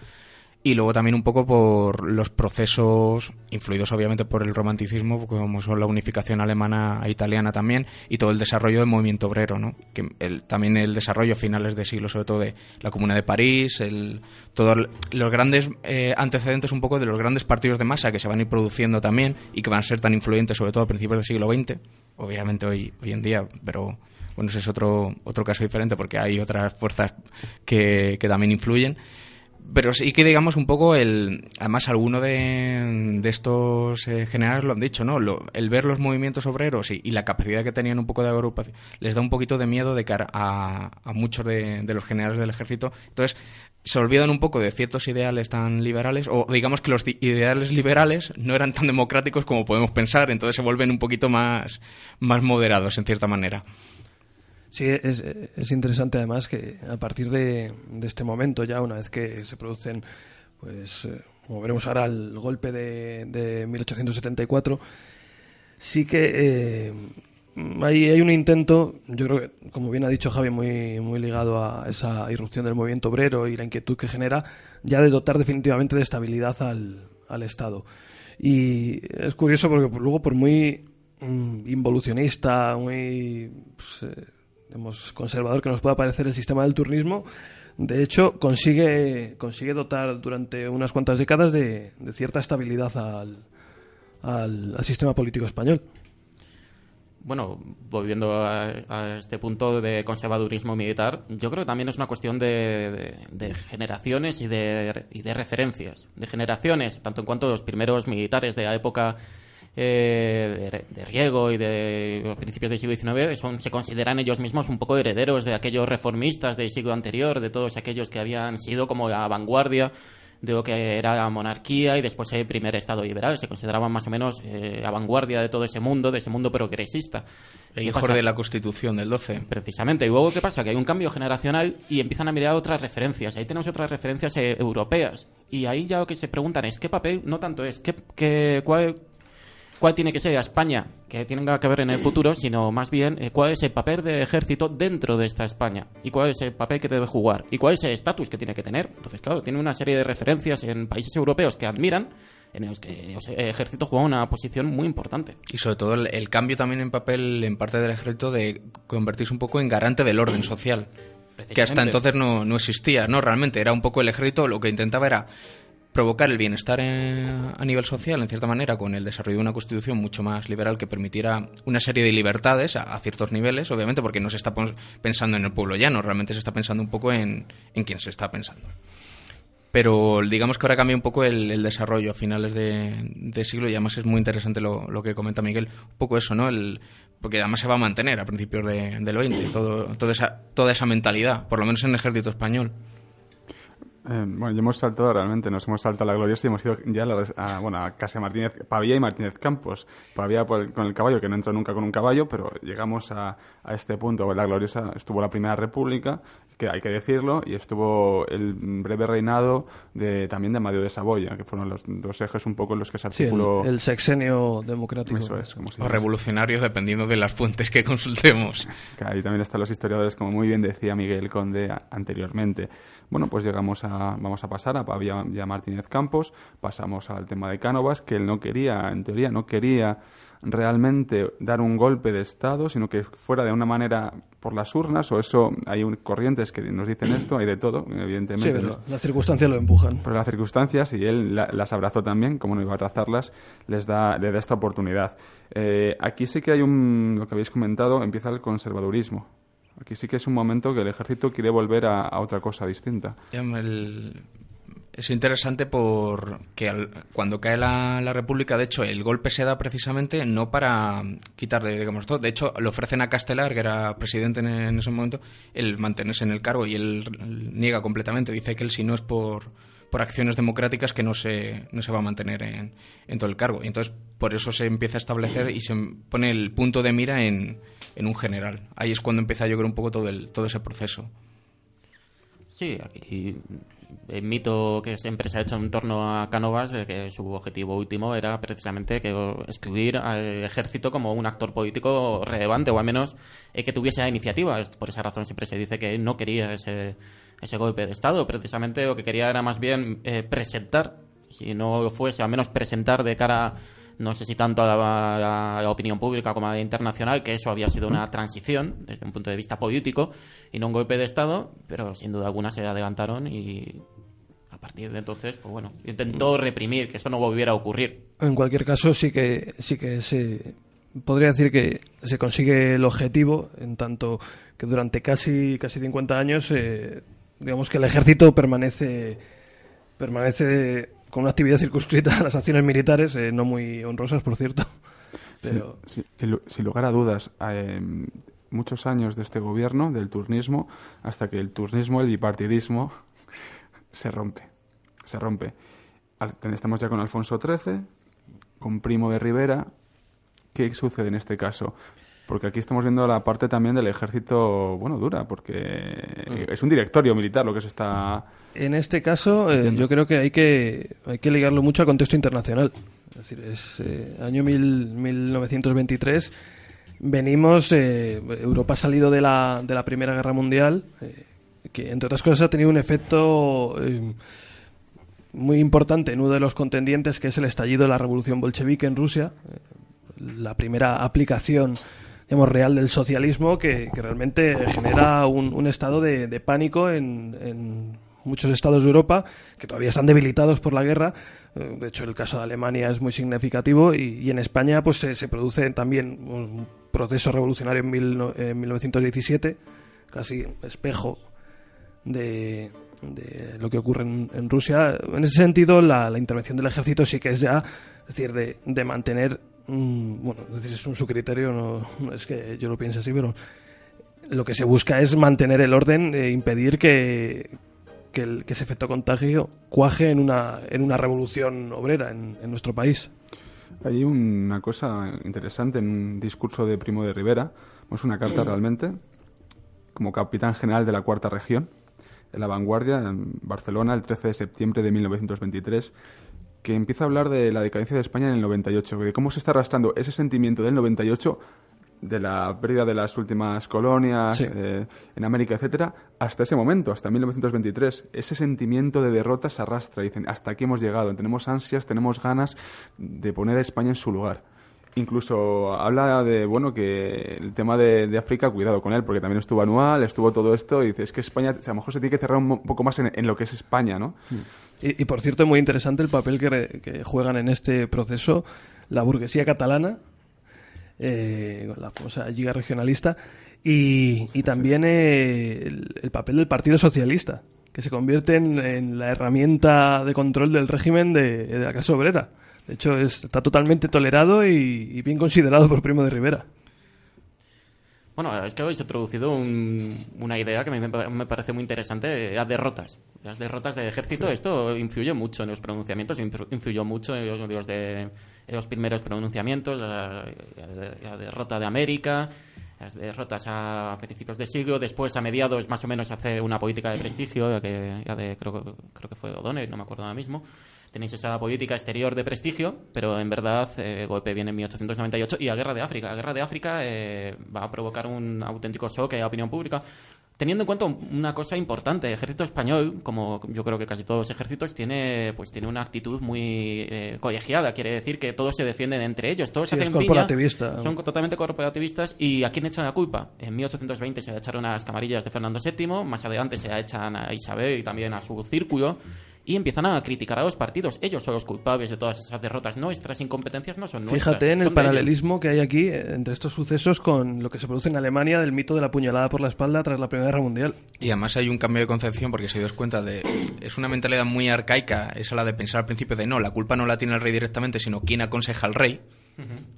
S6: y luego también un poco por los procesos influidos obviamente por el romanticismo, como son la unificación alemana e italiana también, y todo el desarrollo del movimiento obrero, ¿no? Que el- también el desarrollo a finales de siglo, sobre todo de la Comuna de París, el, todos los grandes eh, antecedentes un poco de los grandes partidos de masa que se van a ir produciendo también y que van a ser tan influyentes sobre todo a principios del siglo XX, obviamente hoy, hoy en día, pero bueno, ese es otro, otro caso diferente porque hay otras fuerzas que, que también influyen. Pero sí que digamos un poco el... Además, alguno de, de estos eh, generales lo han dicho, ¿no? Lo- el ver los movimientos obreros y, la capacidad que tenían un poco de agrupación les da un poquito de miedo de cara a, muchos de, de los generales del ejército. Entonces, se olvidan un poco de ciertos ideales tan liberales, o digamos que los ideales liberales no eran tan democráticos como podemos pensar, entonces se vuelven un poquito más, más moderados, en cierta manera.
S4: Sí, es, es interesante además que a partir de, este momento ya, una vez que se producen, pues, eh, como veremos ahora, el golpe de, de 1874, sí que eh, hay, un intento, yo creo que, como bien ha dicho Javi, muy, ligado a esa irrupción del movimiento obrero y la inquietud que genera, ya de dotar definitivamente de estabilidad al, al Estado. Y es curioso porque pues, luego, por muy mm, involucionista, muy pues, eh, conservador que nos pueda parecer el sistema del turnismo, de hecho consigue, consigue dotar durante unas cuantas décadas de, de cierta estabilidad al, al, sistema político español.
S8: Bueno, volviendo a, a este punto de conservadurismo militar, yo creo que también es una cuestión de, de- de generaciones y de, y de referencias. De generaciones, tanto en cuanto a los primeros militares de la época eh, de, de Riego y de principios del siglo XIX son, se consideran ellos mismos un poco herederos de aquellos reformistas del siglo anterior, de todos aquellos que habían sido como la vanguardia de lo que era la monarquía y después el primer Estado liberal. Se consideraban más o menos eh, a vanguardia de todo ese mundo, de ese mundo progresista.
S6: El
S8: ¿Qué
S6: hijo
S8: pasa?
S6: de la Constitución del 12.
S8: Precisamente. Y luego, ¿qué pasa? Que hay un cambio generacional y empiezan a mirar otras referencias. Ahí tenemos otras referencias eh, europeas. Y ahí ya lo que se preguntan es qué papel, no tanto es qué, qué- cuál, cuál tiene que ser a España, que tenga que ver en el futuro, sino más bien eh, cuál es el papel del ejército dentro de esta España. Y cuál es el papel que debe jugar. Y cuál es el estatus que tiene que tener. Entonces, claro, tiene una serie de referencias en países europeos que admiran, en los que el ejército juega una posición muy importante.
S6: Y sobre todo el, el cambio también en papel en parte del ejército de convertirse un poco en garante del orden social. Que hasta entonces no, no existía, ¿no? Realmente era un poco el ejército lo que intentaba era provocar el bienestar eh, a nivel social, en cierta manera, con el desarrollo de una constitución mucho más liberal que permitiera una serie de libertades a, ciertos niveles, obviamente, porque no se está pensando en el pueblo llano, realmente se está pensando un poco en, en quién se está pensando. Pero digamos que ahora cambia un poco el, desarrollo a finales de, siglo y además es muy interesante lo, lo que comenta Miguel. Un poco eso, ¿no? El, porque además se va a mantener a principios de, del 20, todo, toda, esa, toda esa mentalidad, por lo menos en el ejército español.
S3: Eh, bueno, ya hemos saltado realmente, nos hemos saltado a la gloriosa y hemos ido ya a, la a, bueno, a Casa Martínez, Pavía y Martínez Campos. Pavía por el- con el caballo, que no entró nunca con un caballo, pero llegamos a, a este punto. La gloriosa estuvo la Primera República, que hay que decirlo, y estuvo el breve reinado de, también de Amadeo de Saboya, que fueron los dos ejes un poco en los que se
S4: Sí, el,
S3: articuló...
S4: el sexenio democrático.
S3: Eso es, como se
S6: O revolucionarios, dependiendo de las fuentes que consultemos.
S3: Que ahí también están los historiadores, como muy bien decía Miguel Conde anteriormente. Bueno, pues llegamos a, vamos a pasar a Pavía y a Martínez Campos, pasamos al tema de Cánovas, que él no quería, en teoría, no quería realmente dar un golpe de Estado, sino que fuera de una manera por las urnas, o eso, hay un- corrientes que nos dicen esto, hay de todo,
S4: Sí,
S3: evidentemente.
S4: pero las circunstancias lo empujan.
S3: Por las circunstancias, y él la- las abrazó también, como no iba a abrazarlas, les da, le da esta oportunidad. Eh, aquí sí que hay un, lo que habéis comentado, empieza el conservadurismo. Aquí sí que es un momento que el ejército quiere volver a, otra cosa distinta.
S6: Es interesante porque al- cuando cae la, la República, de hecho, el golpe se da precisamente no para quitarle, digamos, todo. De hecho, le ofrecen a Castelar, que era presidente en, en ese momento, el mantenerse en el cargo y él niega completamente. Dice que él, si no es por, por acciones democráticas, que no se, no se va a mantener en, en todo el cargo. Y entonces, por eso se empieza a establecer y se pone el punto de mira en, en un general. Ahí es cuando empieza, yo creo, un poco todo, el, todo ese proceso.
S8: Sí, el mito que siempre se ha hecho en torno a Cánovas de que su objetivo último era precisamente que excluir al ejército como un actor político relevante o al menos eh, que tuviese iniciativa. Por esa razón siempre se dice que no quería ese, ese golpe de Estado. Precisamente lo que quería era más bien eh, presentar, si no fuese, al menos presentar de cara no sé si tanto a la, opinión pública como a la internacional, que eso había sido una transición desde un punto de vista político y no un golpe de Estado, pero sin duda alguna se adelantaron y a partir de entonces, pues bueno, intentó reprimir que esto no volviera a ocurrir.
S4: En cualquier caso, sí que, sí que se podría decir que se consigue el objetivo, en tanto que durante casi, casi 50 años, eh, digamos que el ejército permanece, permanece con una actividad circunscrita a las acciones militares, eh, no muy honrosas, por cierto. Pero
S3: sin, lu- sin lugar a dudas, eh, muchos años de este gobierno, del turnismo, hasta que el turnismo, el bipartidismo, se rompe. Se rompe. Estamos ya con Alfonso XIII, con Primo de Rivera. ¿Qué sucede en este caso? Porque aquí estamos viendo la parte también del ejército, bueno, dura, porque es un directorio militar lo que se está...
S4: En este caso, eh, yo creo que hay que hay que ligarlo mucho al contexto internacional. Es decir, es eh, año mil- 1923. Venimos, eh, Europa ha salido de la, de la Primera Guerra Mundial, eh, que entre otras cosas ha tenido un efecto eh, muy importante en uno de los contendientes, que es el estallido de la revolución bolchevique en Rusia. La primera aplicación digamos, real del socialismo que, que realmente genera un, un estado de, de pánico en, en muchos estados de Europa que todavía están debilitados por la guerra. Eh, De hecho, el caso de Alemania es muy significativo y, y en España pues se, se produce también un proceso revolucionario en, mil no- en 1917, casi espejo de, de lo que ocurre en, en Rusia. En ese sentido, la, intervención del ejército sí que es ya, decir, de, de mantener, mm, bueno, es un su criterio, no, no es que yo lo piense así, pero lo que se busca es mantener el orden e impedir que que, el, que ese efecto contagio cuaje en una, en una revolución obrera en, en nuestro país.
S3: Hay una cosa interesante en un discurso de Primo de Rivera, es una carta realmente, como capitán general de la Cuarta Región, en la vanguardia, en Barcelona, el 13 de septiembre de 1923, que empieza a hablar de la decadencia de España en el 98, de cómo se está arrastrando ese sentimiento del 98 de la pérdida de las últimas colonias
S4: Sí.
S3: eh, en América, etcétera, hasta ese momento, hasta 1923. Ese sentimiento de derrota se arrastra. Dicen, hasta aquí hemos llegado. Tenemos ansias, tenemos ganas de poner a España en su lugar. Incluso habla de, bueno, que el tema de, África, cuidado con él, porque también estuvo anual, estuvo todo esto, y dice, es que España, a lo mejor se tiene que cerrar un poco más en, lo que es España, ¿no?
S4: Y, y, por cierto, muy interesante el papel que, juegan en este proceso la burguesía catalana, eh, la famosa Liga Regionalista, y, también eh, el, el papel del Partido Socialista, que se convierte en, la herramienta de control del régimen de, de la clase obrera. De hecho, es- está totalmente tolerado y, y bien considerado por Primo de Rivera.
S8: Bueno, es que habéis introducido un- una idea que me, me parece muy interesante, las derrotas. Las derrotas del ejército, esto influye mucho en los pronunciamientos, influ- influyó mucho en los, los de, en los primeros pronunciamientos, la, derrota de América, las derrotas a principios de siglo, después a mediados más o menos hace una política de prestigio, ya que, ya de, creo, que- creo que fue O'Donnell, no me acuerdo ahora mismo. Tenéis esa política exterior de prestigio, pero en verdad eh, golpe viene en 1898 y la guerra de África. La guerra de África eh, va a provocar un auténtico shock a la opinión pública. Teniendo en cuenta un- una cosa importante, el ejército español, como yo creo que casi todos los ejércitos, tiene pues tiene una actitud muy eh, colegiada. Quiere decir que todos se defienden entre ellos, todos
S4: Sí,
S8: se
S4: es corporativista.
S8: son totalmente corporativistas. ¿Y a quién echan la culpa? En 1820 se le echaron a las camarillas de Fernando VII, más adelante se la echan a Isabel y también a su círculo. Y empiezan a criticar a los partidos. Ellos son los culpables de todas esas derrotas. Nuestras incompetencias no son nuestras.
S4: Fíjate en el
S8: ellos.
S4: paralelismo que hay aquí eh, entre estos sucesos con lo que se produce en Alemania del mito de la puñalada por la espalda tras la Primera Guerra Mundial.
S6: Y además hay un cambio de concepción porque si os cuenta de es una mentalidad muy arcaica, esa la de pensar al principio de no, la culpa no la tiene el rey directamente, sino quien aconseja al rey,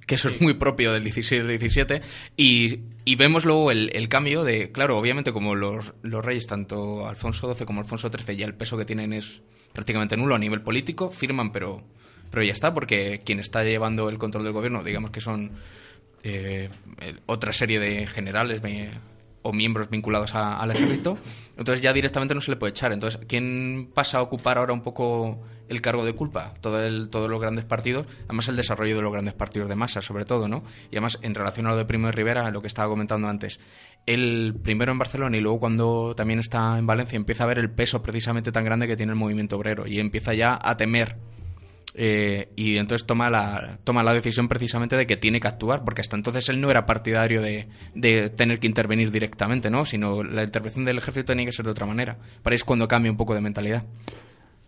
S6: que eso es muy propio del 16 y del 17, y, y vemos luego el, el cambio de, claro, obviamente como los, los reyes, tanto Alfonso XII como Alfonso XIII, ya el peso que tienen es prácticamente nulo a nivel político, firman, pero, pero ya está, porque quien está llevando el control del gobierno, digamos que son eh, otra serie de generales o miembros vinculados a- al ejército, entonces ya directamente no se le puede echar. Entonces, ¿quién pasa a ocupar ahora un poco el cargo de culpa? Todo el- todos los grandes partidos, además el desarrollo de los grandes partidos de masa, sobre todo, ¿no? Y además, en relación a lo de Primo de Rivera, lo que estaba comentando antes, él primero en Barcelona y luego cuando también está en Valencia empieza a ver el peso precisamente tan grande que tiene el movimiento obrero y empieza ya a temer eh, y entonces toma la, toma la decisión precisamente de que tiene que actuar, porque hasta entonces él no era partidario de, de tener que intervenir directamente, ¿no? Sino la intervención del ejército tenía que ser de otra manera. Para es cuando cambia un poco de mentalidad.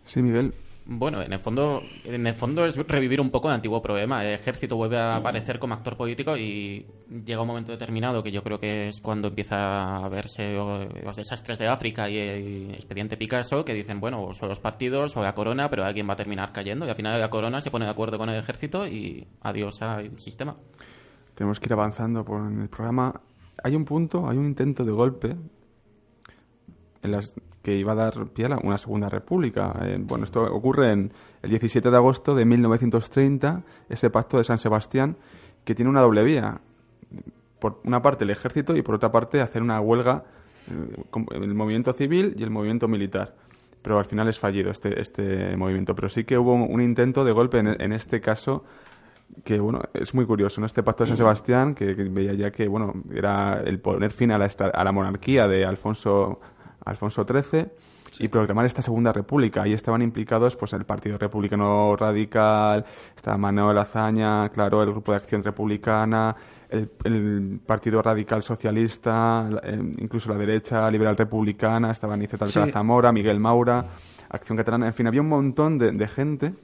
S3: Sí, Miguel.
S8: Bueno, en el fondo, en el fondo es revivir un poco el antiguo problema. El ejército vuelve a aparecer como actor político y llega un momento determinado que yo creo que es cuando empieza a verse lo- los desastres de África y el expediente Picasso que dicen, bueno, son los partidos o la corona, pero alguien va a terminar cayendo y al final la corona se pone de acuerdo con el ejército y adiós al sistema.
S3: Tenemos que ir avanzando por el programa. Hay un punto, hay un intento de golpe en las que iba a dar pie a una segunda república. Eh, bueno, esto ocurre en el 17 de agosto de 1930, ese pacto de San Sebastián, que tiene una doble vía. Por una parte el ejército y por otra parte hacer una huelga, eh, el movimiento civil y el movimiento militar. Pero al final es fallido este, este movimiento. Pero sí que hubo un intento de golpe en, este caso que bueno es muy curioso ¿no? este pacto de San Sebastián que, que veía ya que bueno era el poner fin a la, a la monarquía de Alfonso Alfonso XIII y proclamar esta segunda república ahí estaban implicados pues el partido republicano radical estaba Manuel Azaña claro el grupo de acción republicana el, el partido radical socialista eh, incluso la derecha liberal republicana estaba Niceta Alcalá
S4: Sí.
S3: Zamora Miguel Maura Acción Catalana en fin había un montón de, de gente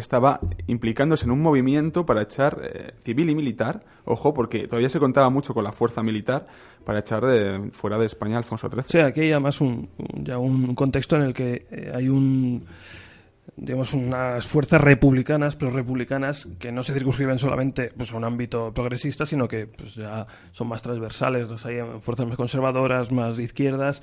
S3: estaba implicándose en un movimiento para echar eh, civil y militar, ojo, porque todavía se contaba mucho con la fuerza militar para echar de, fuera de España Alfonso XIII.
S4: Sea, aquí hay además un, ya un contexto en el que eh, hay un digamos unas fuerzas republicanas, pero republicanas que no se circunscriben solamente pues, a un ámbito progresista, sino que pues, ya son más transversales, hay fuerzas más conservadoras, más izquierdas.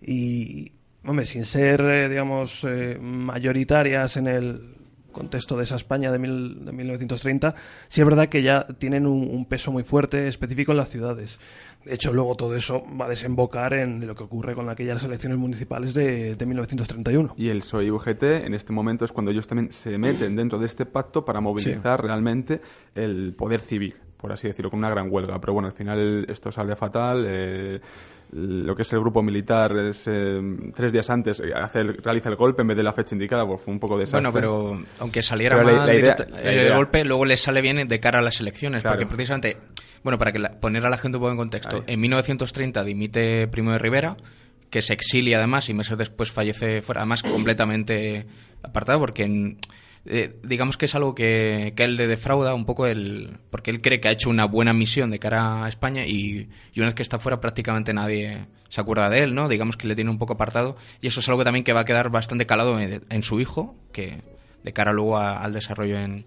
S4: Y hombre, sin ser, eh, digamos, eh, mayoritarias en el contexto de esa España de, mil- de 1930, sí es verdad que ya tienen un, un peso muy fuerte específico en las ciudades. De hecho, luego todo eso va a desembocar en lo que ocurre con aquellas elecciones municipales de, de 1931.
S3: Y el PSOE y UGT en este momento es cuando ellos también se meten dentro de este pacto para movilizar realmente el poder civil, por así decirlo, con una gran huelga. Pero bueno, al final esto sale fatal. eh, lo que es el grupo militar es eh, tres días antes eh, hace el- realiza el golpe en vez de la fecha indicada, pues fue un poco desastre.
S6: Bueno, pero aunque saliera
S3: Pero
S6: mal
S3: la idea-
S6: directo-
S3: la
S6: el golpe, luego les sale bien de cara a las elecciones.
S3: Claro.
S6: Porque precisamente, bueno, para que la- poner a la gente un poco en contexto,
S3: Ahí.
S6: en 1930 dimite Primo de Rivera, que se exilia además y meses después fallece fuera, además completamente apartado, porque en- eh, digamos que es algo que, que él le defrauda un poco el porque él cree que ha hecho una buena misión de cara a España y, y una vez que está fuera prácticamente nadie se acuerda de él, ¿no? Digamos que le tiene un poco apartado y eso es algo también que va a quedar bastante calado en, en su hijo, que de cara luego al desarrollo en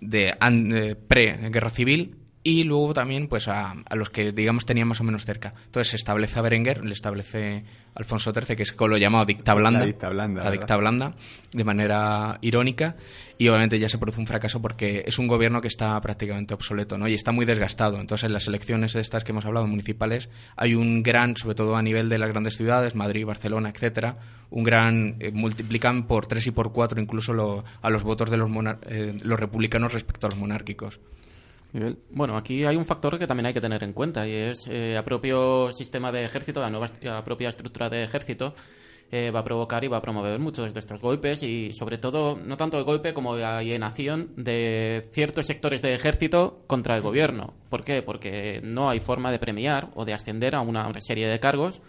S6: de, de pre-guerra civil y luego también pues a, a los que digamos tenía más o menos cerca. Entonces se establece a Berenguer, le establece Alfonso XIII, que es lo llamado dicta blanda,
S3: La dicta blanda,
S6: la
S3: ¿verdad?
S6: dicta blanda, de manera irónica y obviamente ya se produce un fracaso porque es un gobierno que está prácticamente obsoleto ¿no? y está muy desgastado. Entonces en las elecciones estas que hemos hablado municipales hay un gran, sobre todo a nivel de las grandes ciudades, Madrid, Barcelona, etcétera, un gran eh, multiplican por tres y por cuatro incluso lo- a los votos de los, monar- eh, los republicanos respecto a los monárquicos.
S3: Miguel.
S8: Bueno, aquí hay un factor que también hay que tener en cuenta y es eh, el propio sistema de ejército, la nueva la propia estructura de ejército eh, va a provocar y va a promover muchos de estos golpes y sobre todo no tanto el golpe como la alienación de ciertos sectores de ejército contra el gobierno. ¿Por qué? Porque no hay forma de premiar o de ascender a una, una serie de cargos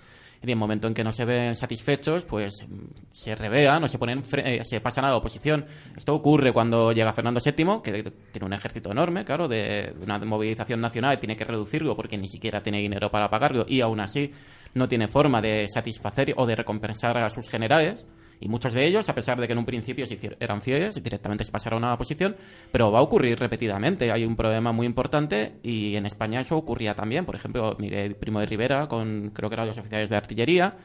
S8: y en el momento en que no se ven satisfechos, pues mm, se revelan o se ponen eh, se pasan a la oposición. Esto ocurre cuando llega Fernando VII, que tiene un ejército enorme, claro, de una movilización nacional, y tiene que reducirlo porque ni siquiera tiene dinero para pagarlo y aún así no tiene forma de satisfacer o de recompensar a sus generales. Y muchos de ellos, a pesar de que en un principio eran fieles y directamente se pasaron a la oposición, pero va a ocurrir repetidamente. Hay un problema muy importante y en España eso ocurría también. Por ejemplo, Miguel Primo de Rivera con, creo que eran los oficiales de artillería,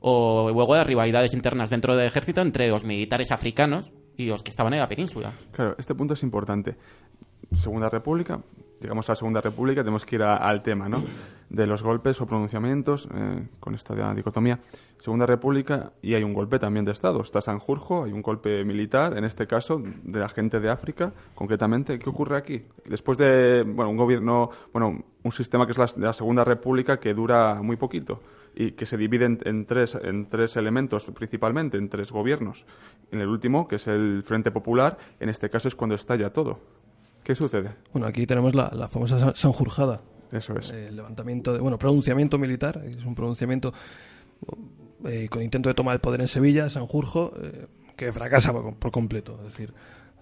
S8: o luego las rivalidades internas dentro del ejército entre los militares africanos y los que estaban en la península.
S3: Claro, este punto es importante. Segunda República, llegamos a la Segunda República, tenemos que ir al tema, ¿no? De los golpes o pronunciamientos, eh, con esta dicotomía. Segunda República y hay un golpe también de Estado. Está Sanjurjo, hay un golpe militar, en este caso, de la gente de África, concretamente. ¿Qué ocurre aquí? Después de, bueno, un gobierno, bueno, un sistema que es la, la Segunda República que dura muy poquito y que se divide en, en tres, en tres elementos principalmente, en tres gobiernos. En el último, que es el Frente Popular, en este caso es cuando estalla todo. ¿Qué sucede?
S4: Bueno, aquí tenemos la, la famosa San- Sanjurjada.
S3: Eso es.
S4: El levantamiento de, bueno, pronunciamiento militar, es un pronunciamiento eh, con intento de tomar el poder en Sevilla, Sanjurjo, eh, que fracasa por, por completo. Es decir,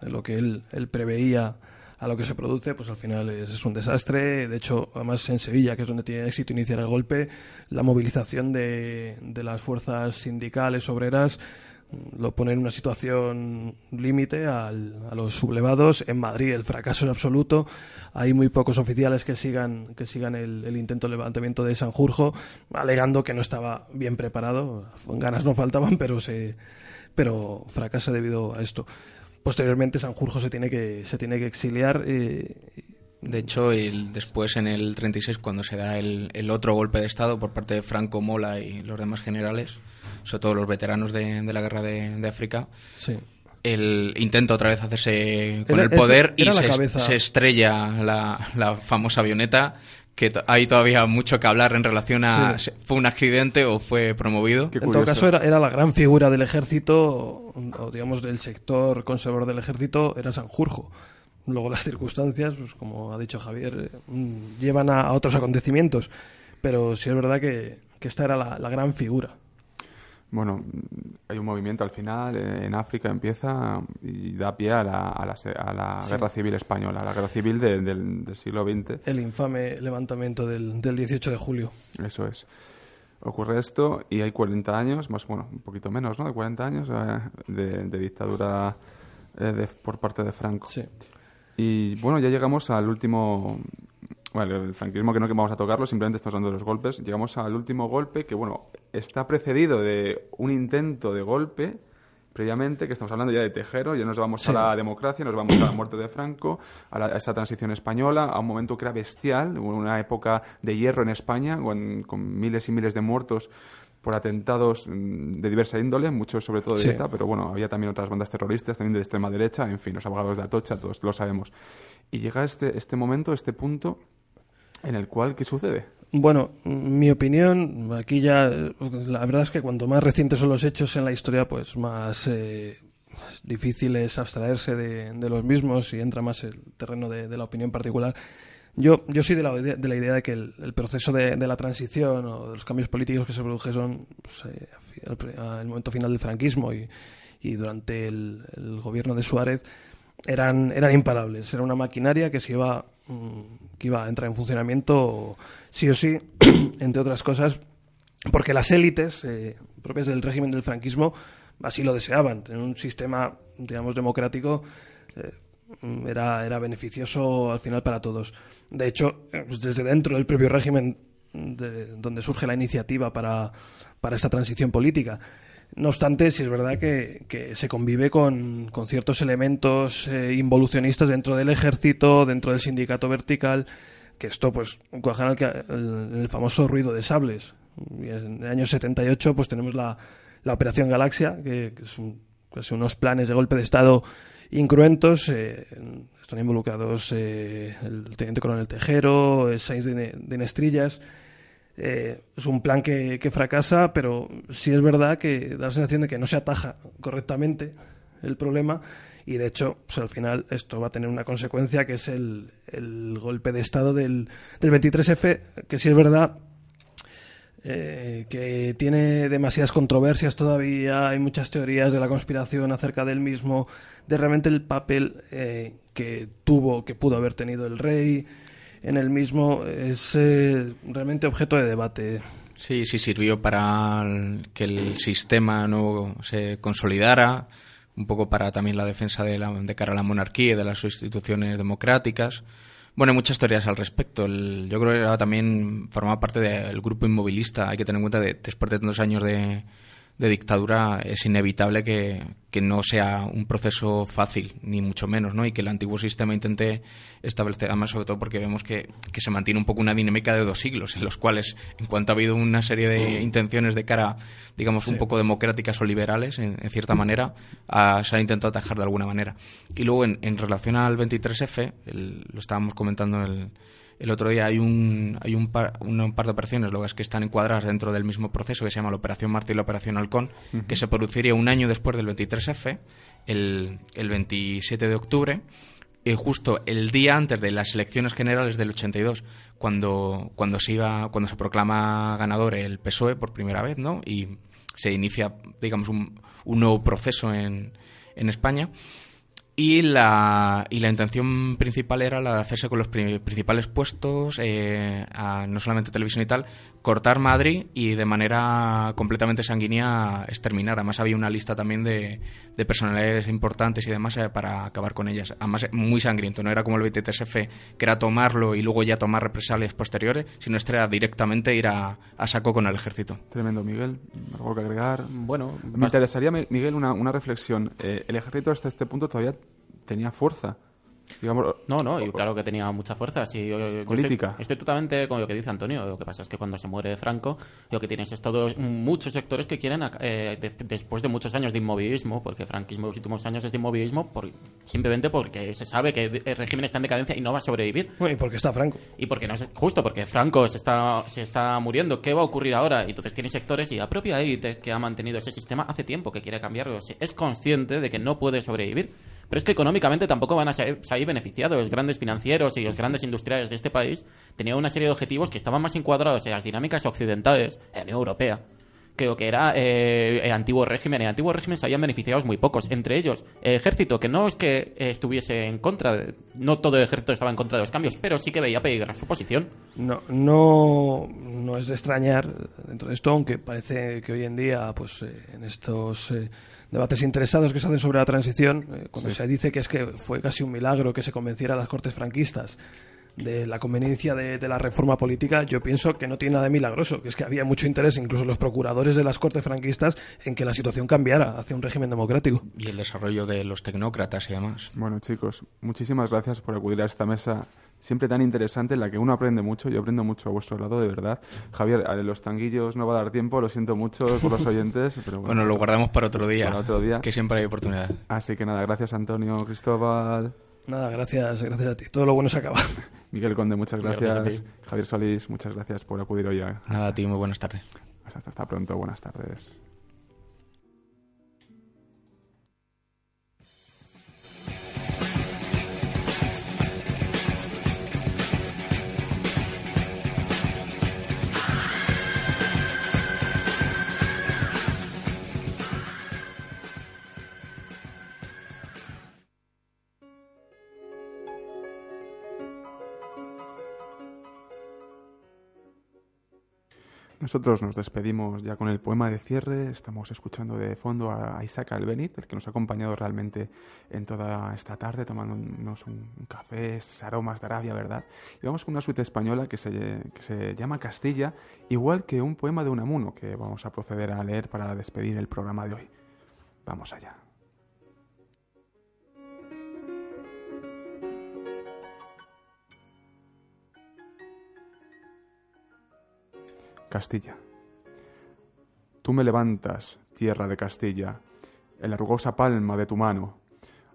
S4: lo que él, él preveía a lo que se produce, pues al final es, es un desastre. De hecho, además en Sevilla, que es donde tiene éxito iniciar el golpe, la movilización de, de las fuerzas sindicales, obreras, lo pone en una situación límite a los sublevados. En Madrid el fracaso es absoluto. Hay muy pocos oficiales que sigan, que sigan el, el intento de levantamiento de Sanjurjo, alegando que no estaba bien preparado. Ganas no faltaban, pero se pero fracasa debido a esto. Posteriormente Sanjurjo se tiene que se tiene que exiliar eh,
S6: De hecho, el, después en el 36, cuando se da el, el otro golpe de Estado por parte de Franco Mola y los demás generales, sobre todo los veteranos de, de la guerra de, de África,
S4: sí.
S6: el intenta otra vez hacerse con
S4: Era-
S6: el poder
S4: era
S6: y se, estrella la, la famosa avioneta que to- hay todavía mucho que hablar en relación a
S4: Sí.
S6: si fue un accidente o fue promovido.
S4: En todo caso, era, era la gran figura del ejército, o, digamos del sector conservador del ejército, era Sanjurjo. Luego las circunstancias, pues como ha dicho Javier, eh, llevan a, a otros acontecimientos. Pero sí es verdad que, que esta era la, la gran figura.
S3: Bueno, hay un movimiento al final, eh, en África empieza y da pie a la, a la, a la guerra civil española, a la guerra civil de- del, del siglo XX.
S4: El infame levantamiento del, del 18 de julio.
S3: Eso es. Ocurre esto y hay 40 años, más bueno, un poquito menos, ¿no? De 40 años eh, de, de dictadura eh, de- por parte de Franco.
S4: Sí.
S3: Y bueno, ya llegamos al último Bueno, el franquismo que no que vamos a tocarlo, simplemente estamos hablando de los golpes. Llegamos al último golpe que, bueno, está precedido de un intento de golpe previamente, que estamos hablando ya de Tejero, ya nos vamos a la democracia, nos vamos a la muerte de Franco, a, la- a esa transición española, a un momento que era bestial, una época de hierro en España, con, con miles y miles de muertos por atentados mm, de diversa índole, muchos sobre todo de
S4: Sí.
S3: ETA, pero bueno, había también otras bandas terroristas, también de extrema derecha, en fin, los abogados de Atocha, todos lo sabemos. Y llega este, este momento, este punto, en el cual, ¿qué sucede?
S4: Bueno, mi opinión, aquí ya, la verdad es que cuanto más recientes son los hechos en la historia, pues más eh, más difícil es abstraerse de, de los mismos y entra más el terreno de, de la opinión particular. Yo, yo soy de la, de la idea de que el, el proceso de, de la transición o de los cambios políticos que se produjeron pues, eh, al momento final del franquismo y, y durante el, el gobierno de Suárez eran, eran imparables. Era una maquinaria que se iba, que iba a entrar en funcionamiento sí o sí, entre otras cosas, porque las élites eh, propias del régimen del franquismo así lo deseaban. Tener un sistema, digamos, democrático eh, mm, era, era beneficioso al final para todos. De hecho, pues desde dentro del propio régimen de- donde surge la iniciativa para, para esta transición política. No obstante, sí es verdad que, se convive con, con ciertos elementos eh, involucionistas dentro del ejército, dentro del sindicato vertical, que esto pues cuajan el, el famoso ruido de sables. Y en el año 78 pues tenemos la, la Operación Galaxia, que, es casi unos planes de golpe de Estado incruentos. eh, están involucrados eh, el teniente coronel Tejero, el Sainz de, de Nestrillas. Eh, es un plan que, que fracasa, pero sí es verdad que da la sensación de que no se ataja correctamente el problema y de hecho pues, al final esto va a tener una consecuencia que es el, el golpe de Estado del, del 23F, que sí es verdad eh, que tiene demasiadas controversias todavía, hay muchas teorías de la conspiración acerca del mismo, de realmente el papel eh, que tuvo, que pudo haber tenido el rey en el mismo, es eh, realmente objeto de debate.
S6: Sí, sí sirvió para que el sistema no se consolidara, un poco para también la defensa de, la, de cara a la monarquía y de las instituciones democráticas. Bueno, hay muchas teorías al respecto. El- yo creo que era también formaba parte del grupo inmovilista. Hay que tener en cuenta que después de tantos años de, de dictadura es inevitable que, que no sea un proceso fácil, ni mucho menos, ¿no? Y que el antiguo sistema intente establecer, además sobre todo porque vemos que, que se mantiene un poco una dinámica de dos siglos, en los cuales, en cuanto ha habido una serie de intenciones de cara, digamos, un poco democráticas o liberales, en, en cierta manera, a- se ha intentado atajar de alguna manera. Y luego, en, en relación al 23F, el- lo estábamos comentando el, el otro día hay un, hay un par, un par de operaciones, lo que es que están encuadradas dentro del mismo proceso que se llama la Operación Marte y la Operación Halcón, que se produciría un año después del 23F, el, el 27 de octubre, y justo el día antes de las elecciones generales del 82, cuando, cuando, se, iba, cuando se proclama ganador el PSOE por primera vez, ¿no? Y se inicia, digamos, un, un nuevo proceso en, en España. Y la, y la intención principal era la de hacerse con los pri- principales puestos, eh, a no solamente televisión y tal, cortar Madrid y de manera completamente sanguínea exterminar. Además había una lista también de, de personalidades importantes y demás eh, para acabar con ellas. Además eh, muy sangriento, no era como el 23F, que era tomarlo y luego ya tomar represalias posteriores, sino este era directamente ir a, a saco con el ejército.
S3: Tremendo, Miguel. ¿Algo que agregar?
S8: Bueno,
S3: Me interesaría, Mi- Miguel, una, una reflexión. Eh, el ejército hasta este punto todavía tenía fuerza. Digamos,
S8: No, no, y claro que tenía mucha fuerza. Sí, yo- yo
S3: Política.
S8: Estoy, estoy totalmente con lo que dice Antonio. Lo que pasa es que cuando se muere Franco, lo que tienes es todos muchos sectores que quieren, eh, de- después de muchos años de inmovilismo, porque franquismo los últimos años es de inmovilismo, por- simplemente porque se sabe que el régimen está en decadencia y no va a sobrevivir.
S4: Bueno, y porque está Franco.
S8: Y porque no es justo, porque Franco se está, se está muriendo. ¿Qué va a ocurrir ahora? Y entonces tiene sectores y la propia élite que ha mantenido ese sistema hace tiempo que quiere cambiarlo. Es consciente de que no puede sobrevivir. Pero es que económicamente tampoco van a sa- salir beneficiados. Los grandes financieros y los grandes industriales de este país tenían una serie de objetivos que estaban más encuadrados en las dinámicas occidentales, en la Unión Europea, que lo que era eh, el antiguo régimen. El antiguo régimen se habían beneficiados muy pocos, entre ellos el ejército, que no es que eh, estuviese en contra, de- no todo el ejército estaba en contra de los cambios, pero sí que veía peligrar su posición.
S4: No, no, no es de extrañar dentro de esto, aunque parece que hoy en día, pues eh, en estos eh, debates interesados que se hacen sobre la transición, eh, cuando se dice que es que fue casi un milagro que se convenciera a las cortes franquistas de la conveniencia de, de la reforma política, yo pienso que no tiene nada de milagroso, que es que había mucho interés, incluso los procuradores de las cortes franquistas, en que la situación cambiara hacia un régimen democrático.
S6: Y el desarrollo de los tecnócratas y demás.
S3: Bueno, chicos, muchísimas gracias por acudir a esta mesa siempre tan interesante en la que uno aprende mucho. Yo aprendo mucho a vuestro lado, de verdad. Javier, a los tanguillos no va a dar tiempo, lo siento mucho por los oyentes. Pero bueno,
S6: Bueno, lo guardamos para otro día.
S3: Para otro día.
S6: Que siempre hay oportunidad.
S3: Así que nada, gracias Antonio, Cristóbal,
S4: Nada, gracias, gracias a ti. Todo lo bueno se acaba.
S3: Miguel Conde, muchas
S8: Gracias.
S3: Javier Solís, muchas gracias por acudir hoy. a-
S6: Nada, a ti, muy buenas tardes.
S3: Hasta, hasta pronto, buenas tardes. Nosotros nos despedimos ya con el poema de cierre. Estamos escuchando de fondo a Isaac Albeniz, el que nos ha acompañado realmente en toda esta tarde, tomándonos un, café, estos aromas de Arabia, ¿verdad? Y vamos con una suite española que se, que se llama Castilla, igual que un poema de Unamuno, que vamos a proceder a leer para despedir el programa de hoy. Vamos allá. Castilla. Tú me levantas, tierra de Castilla, en la rugosa palma de tu mano,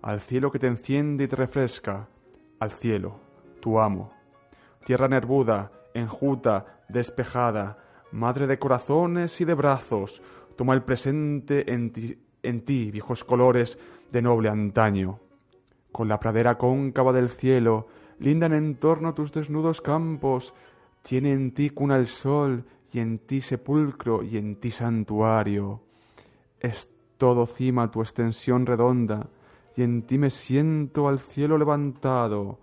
S3: al cielo que te enciende y te refresca, al cielo, tu amo. Tierra nervuda, enjuta, despejada, madre de corazones y de brazos, toma el presente en ti, viejos colores de noble antaño. Con la pradera cóncava del cielo, lindan en torno tus desnudos campos, tiene en ti cuna el sol, y en ti sepulcro, y en ti santuario. Es todo cima tu extensión redonda, y en ti me siento al cielo levantado.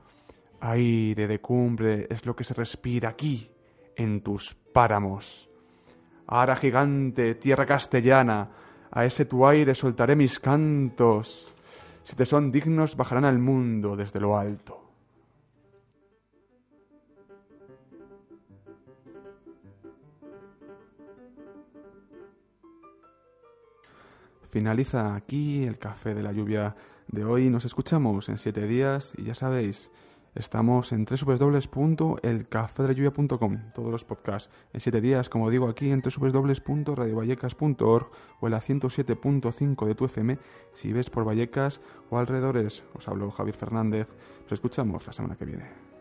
S3: Aire de cumbre es lo que se respira aquí, en tus páramos. Ara gigante, tierra castellana, a ese tu aire soltaré mis cantos. Si te son dignos, bajarán al mundo desde lo alto. Finaliza aquí el café de la lluvia de hoy. Nos escuchamos en siete días y ya sabéis, estamos en www.elcafedelayuvia.com, todos los podcasts. En siete días, como digo, aquí en www.radiovallecas.org o en la 107.5 de tu FM si ves por Vallecas o alrededores. Os hablo Javier Fernández. Nos escuchamos la semana que viene.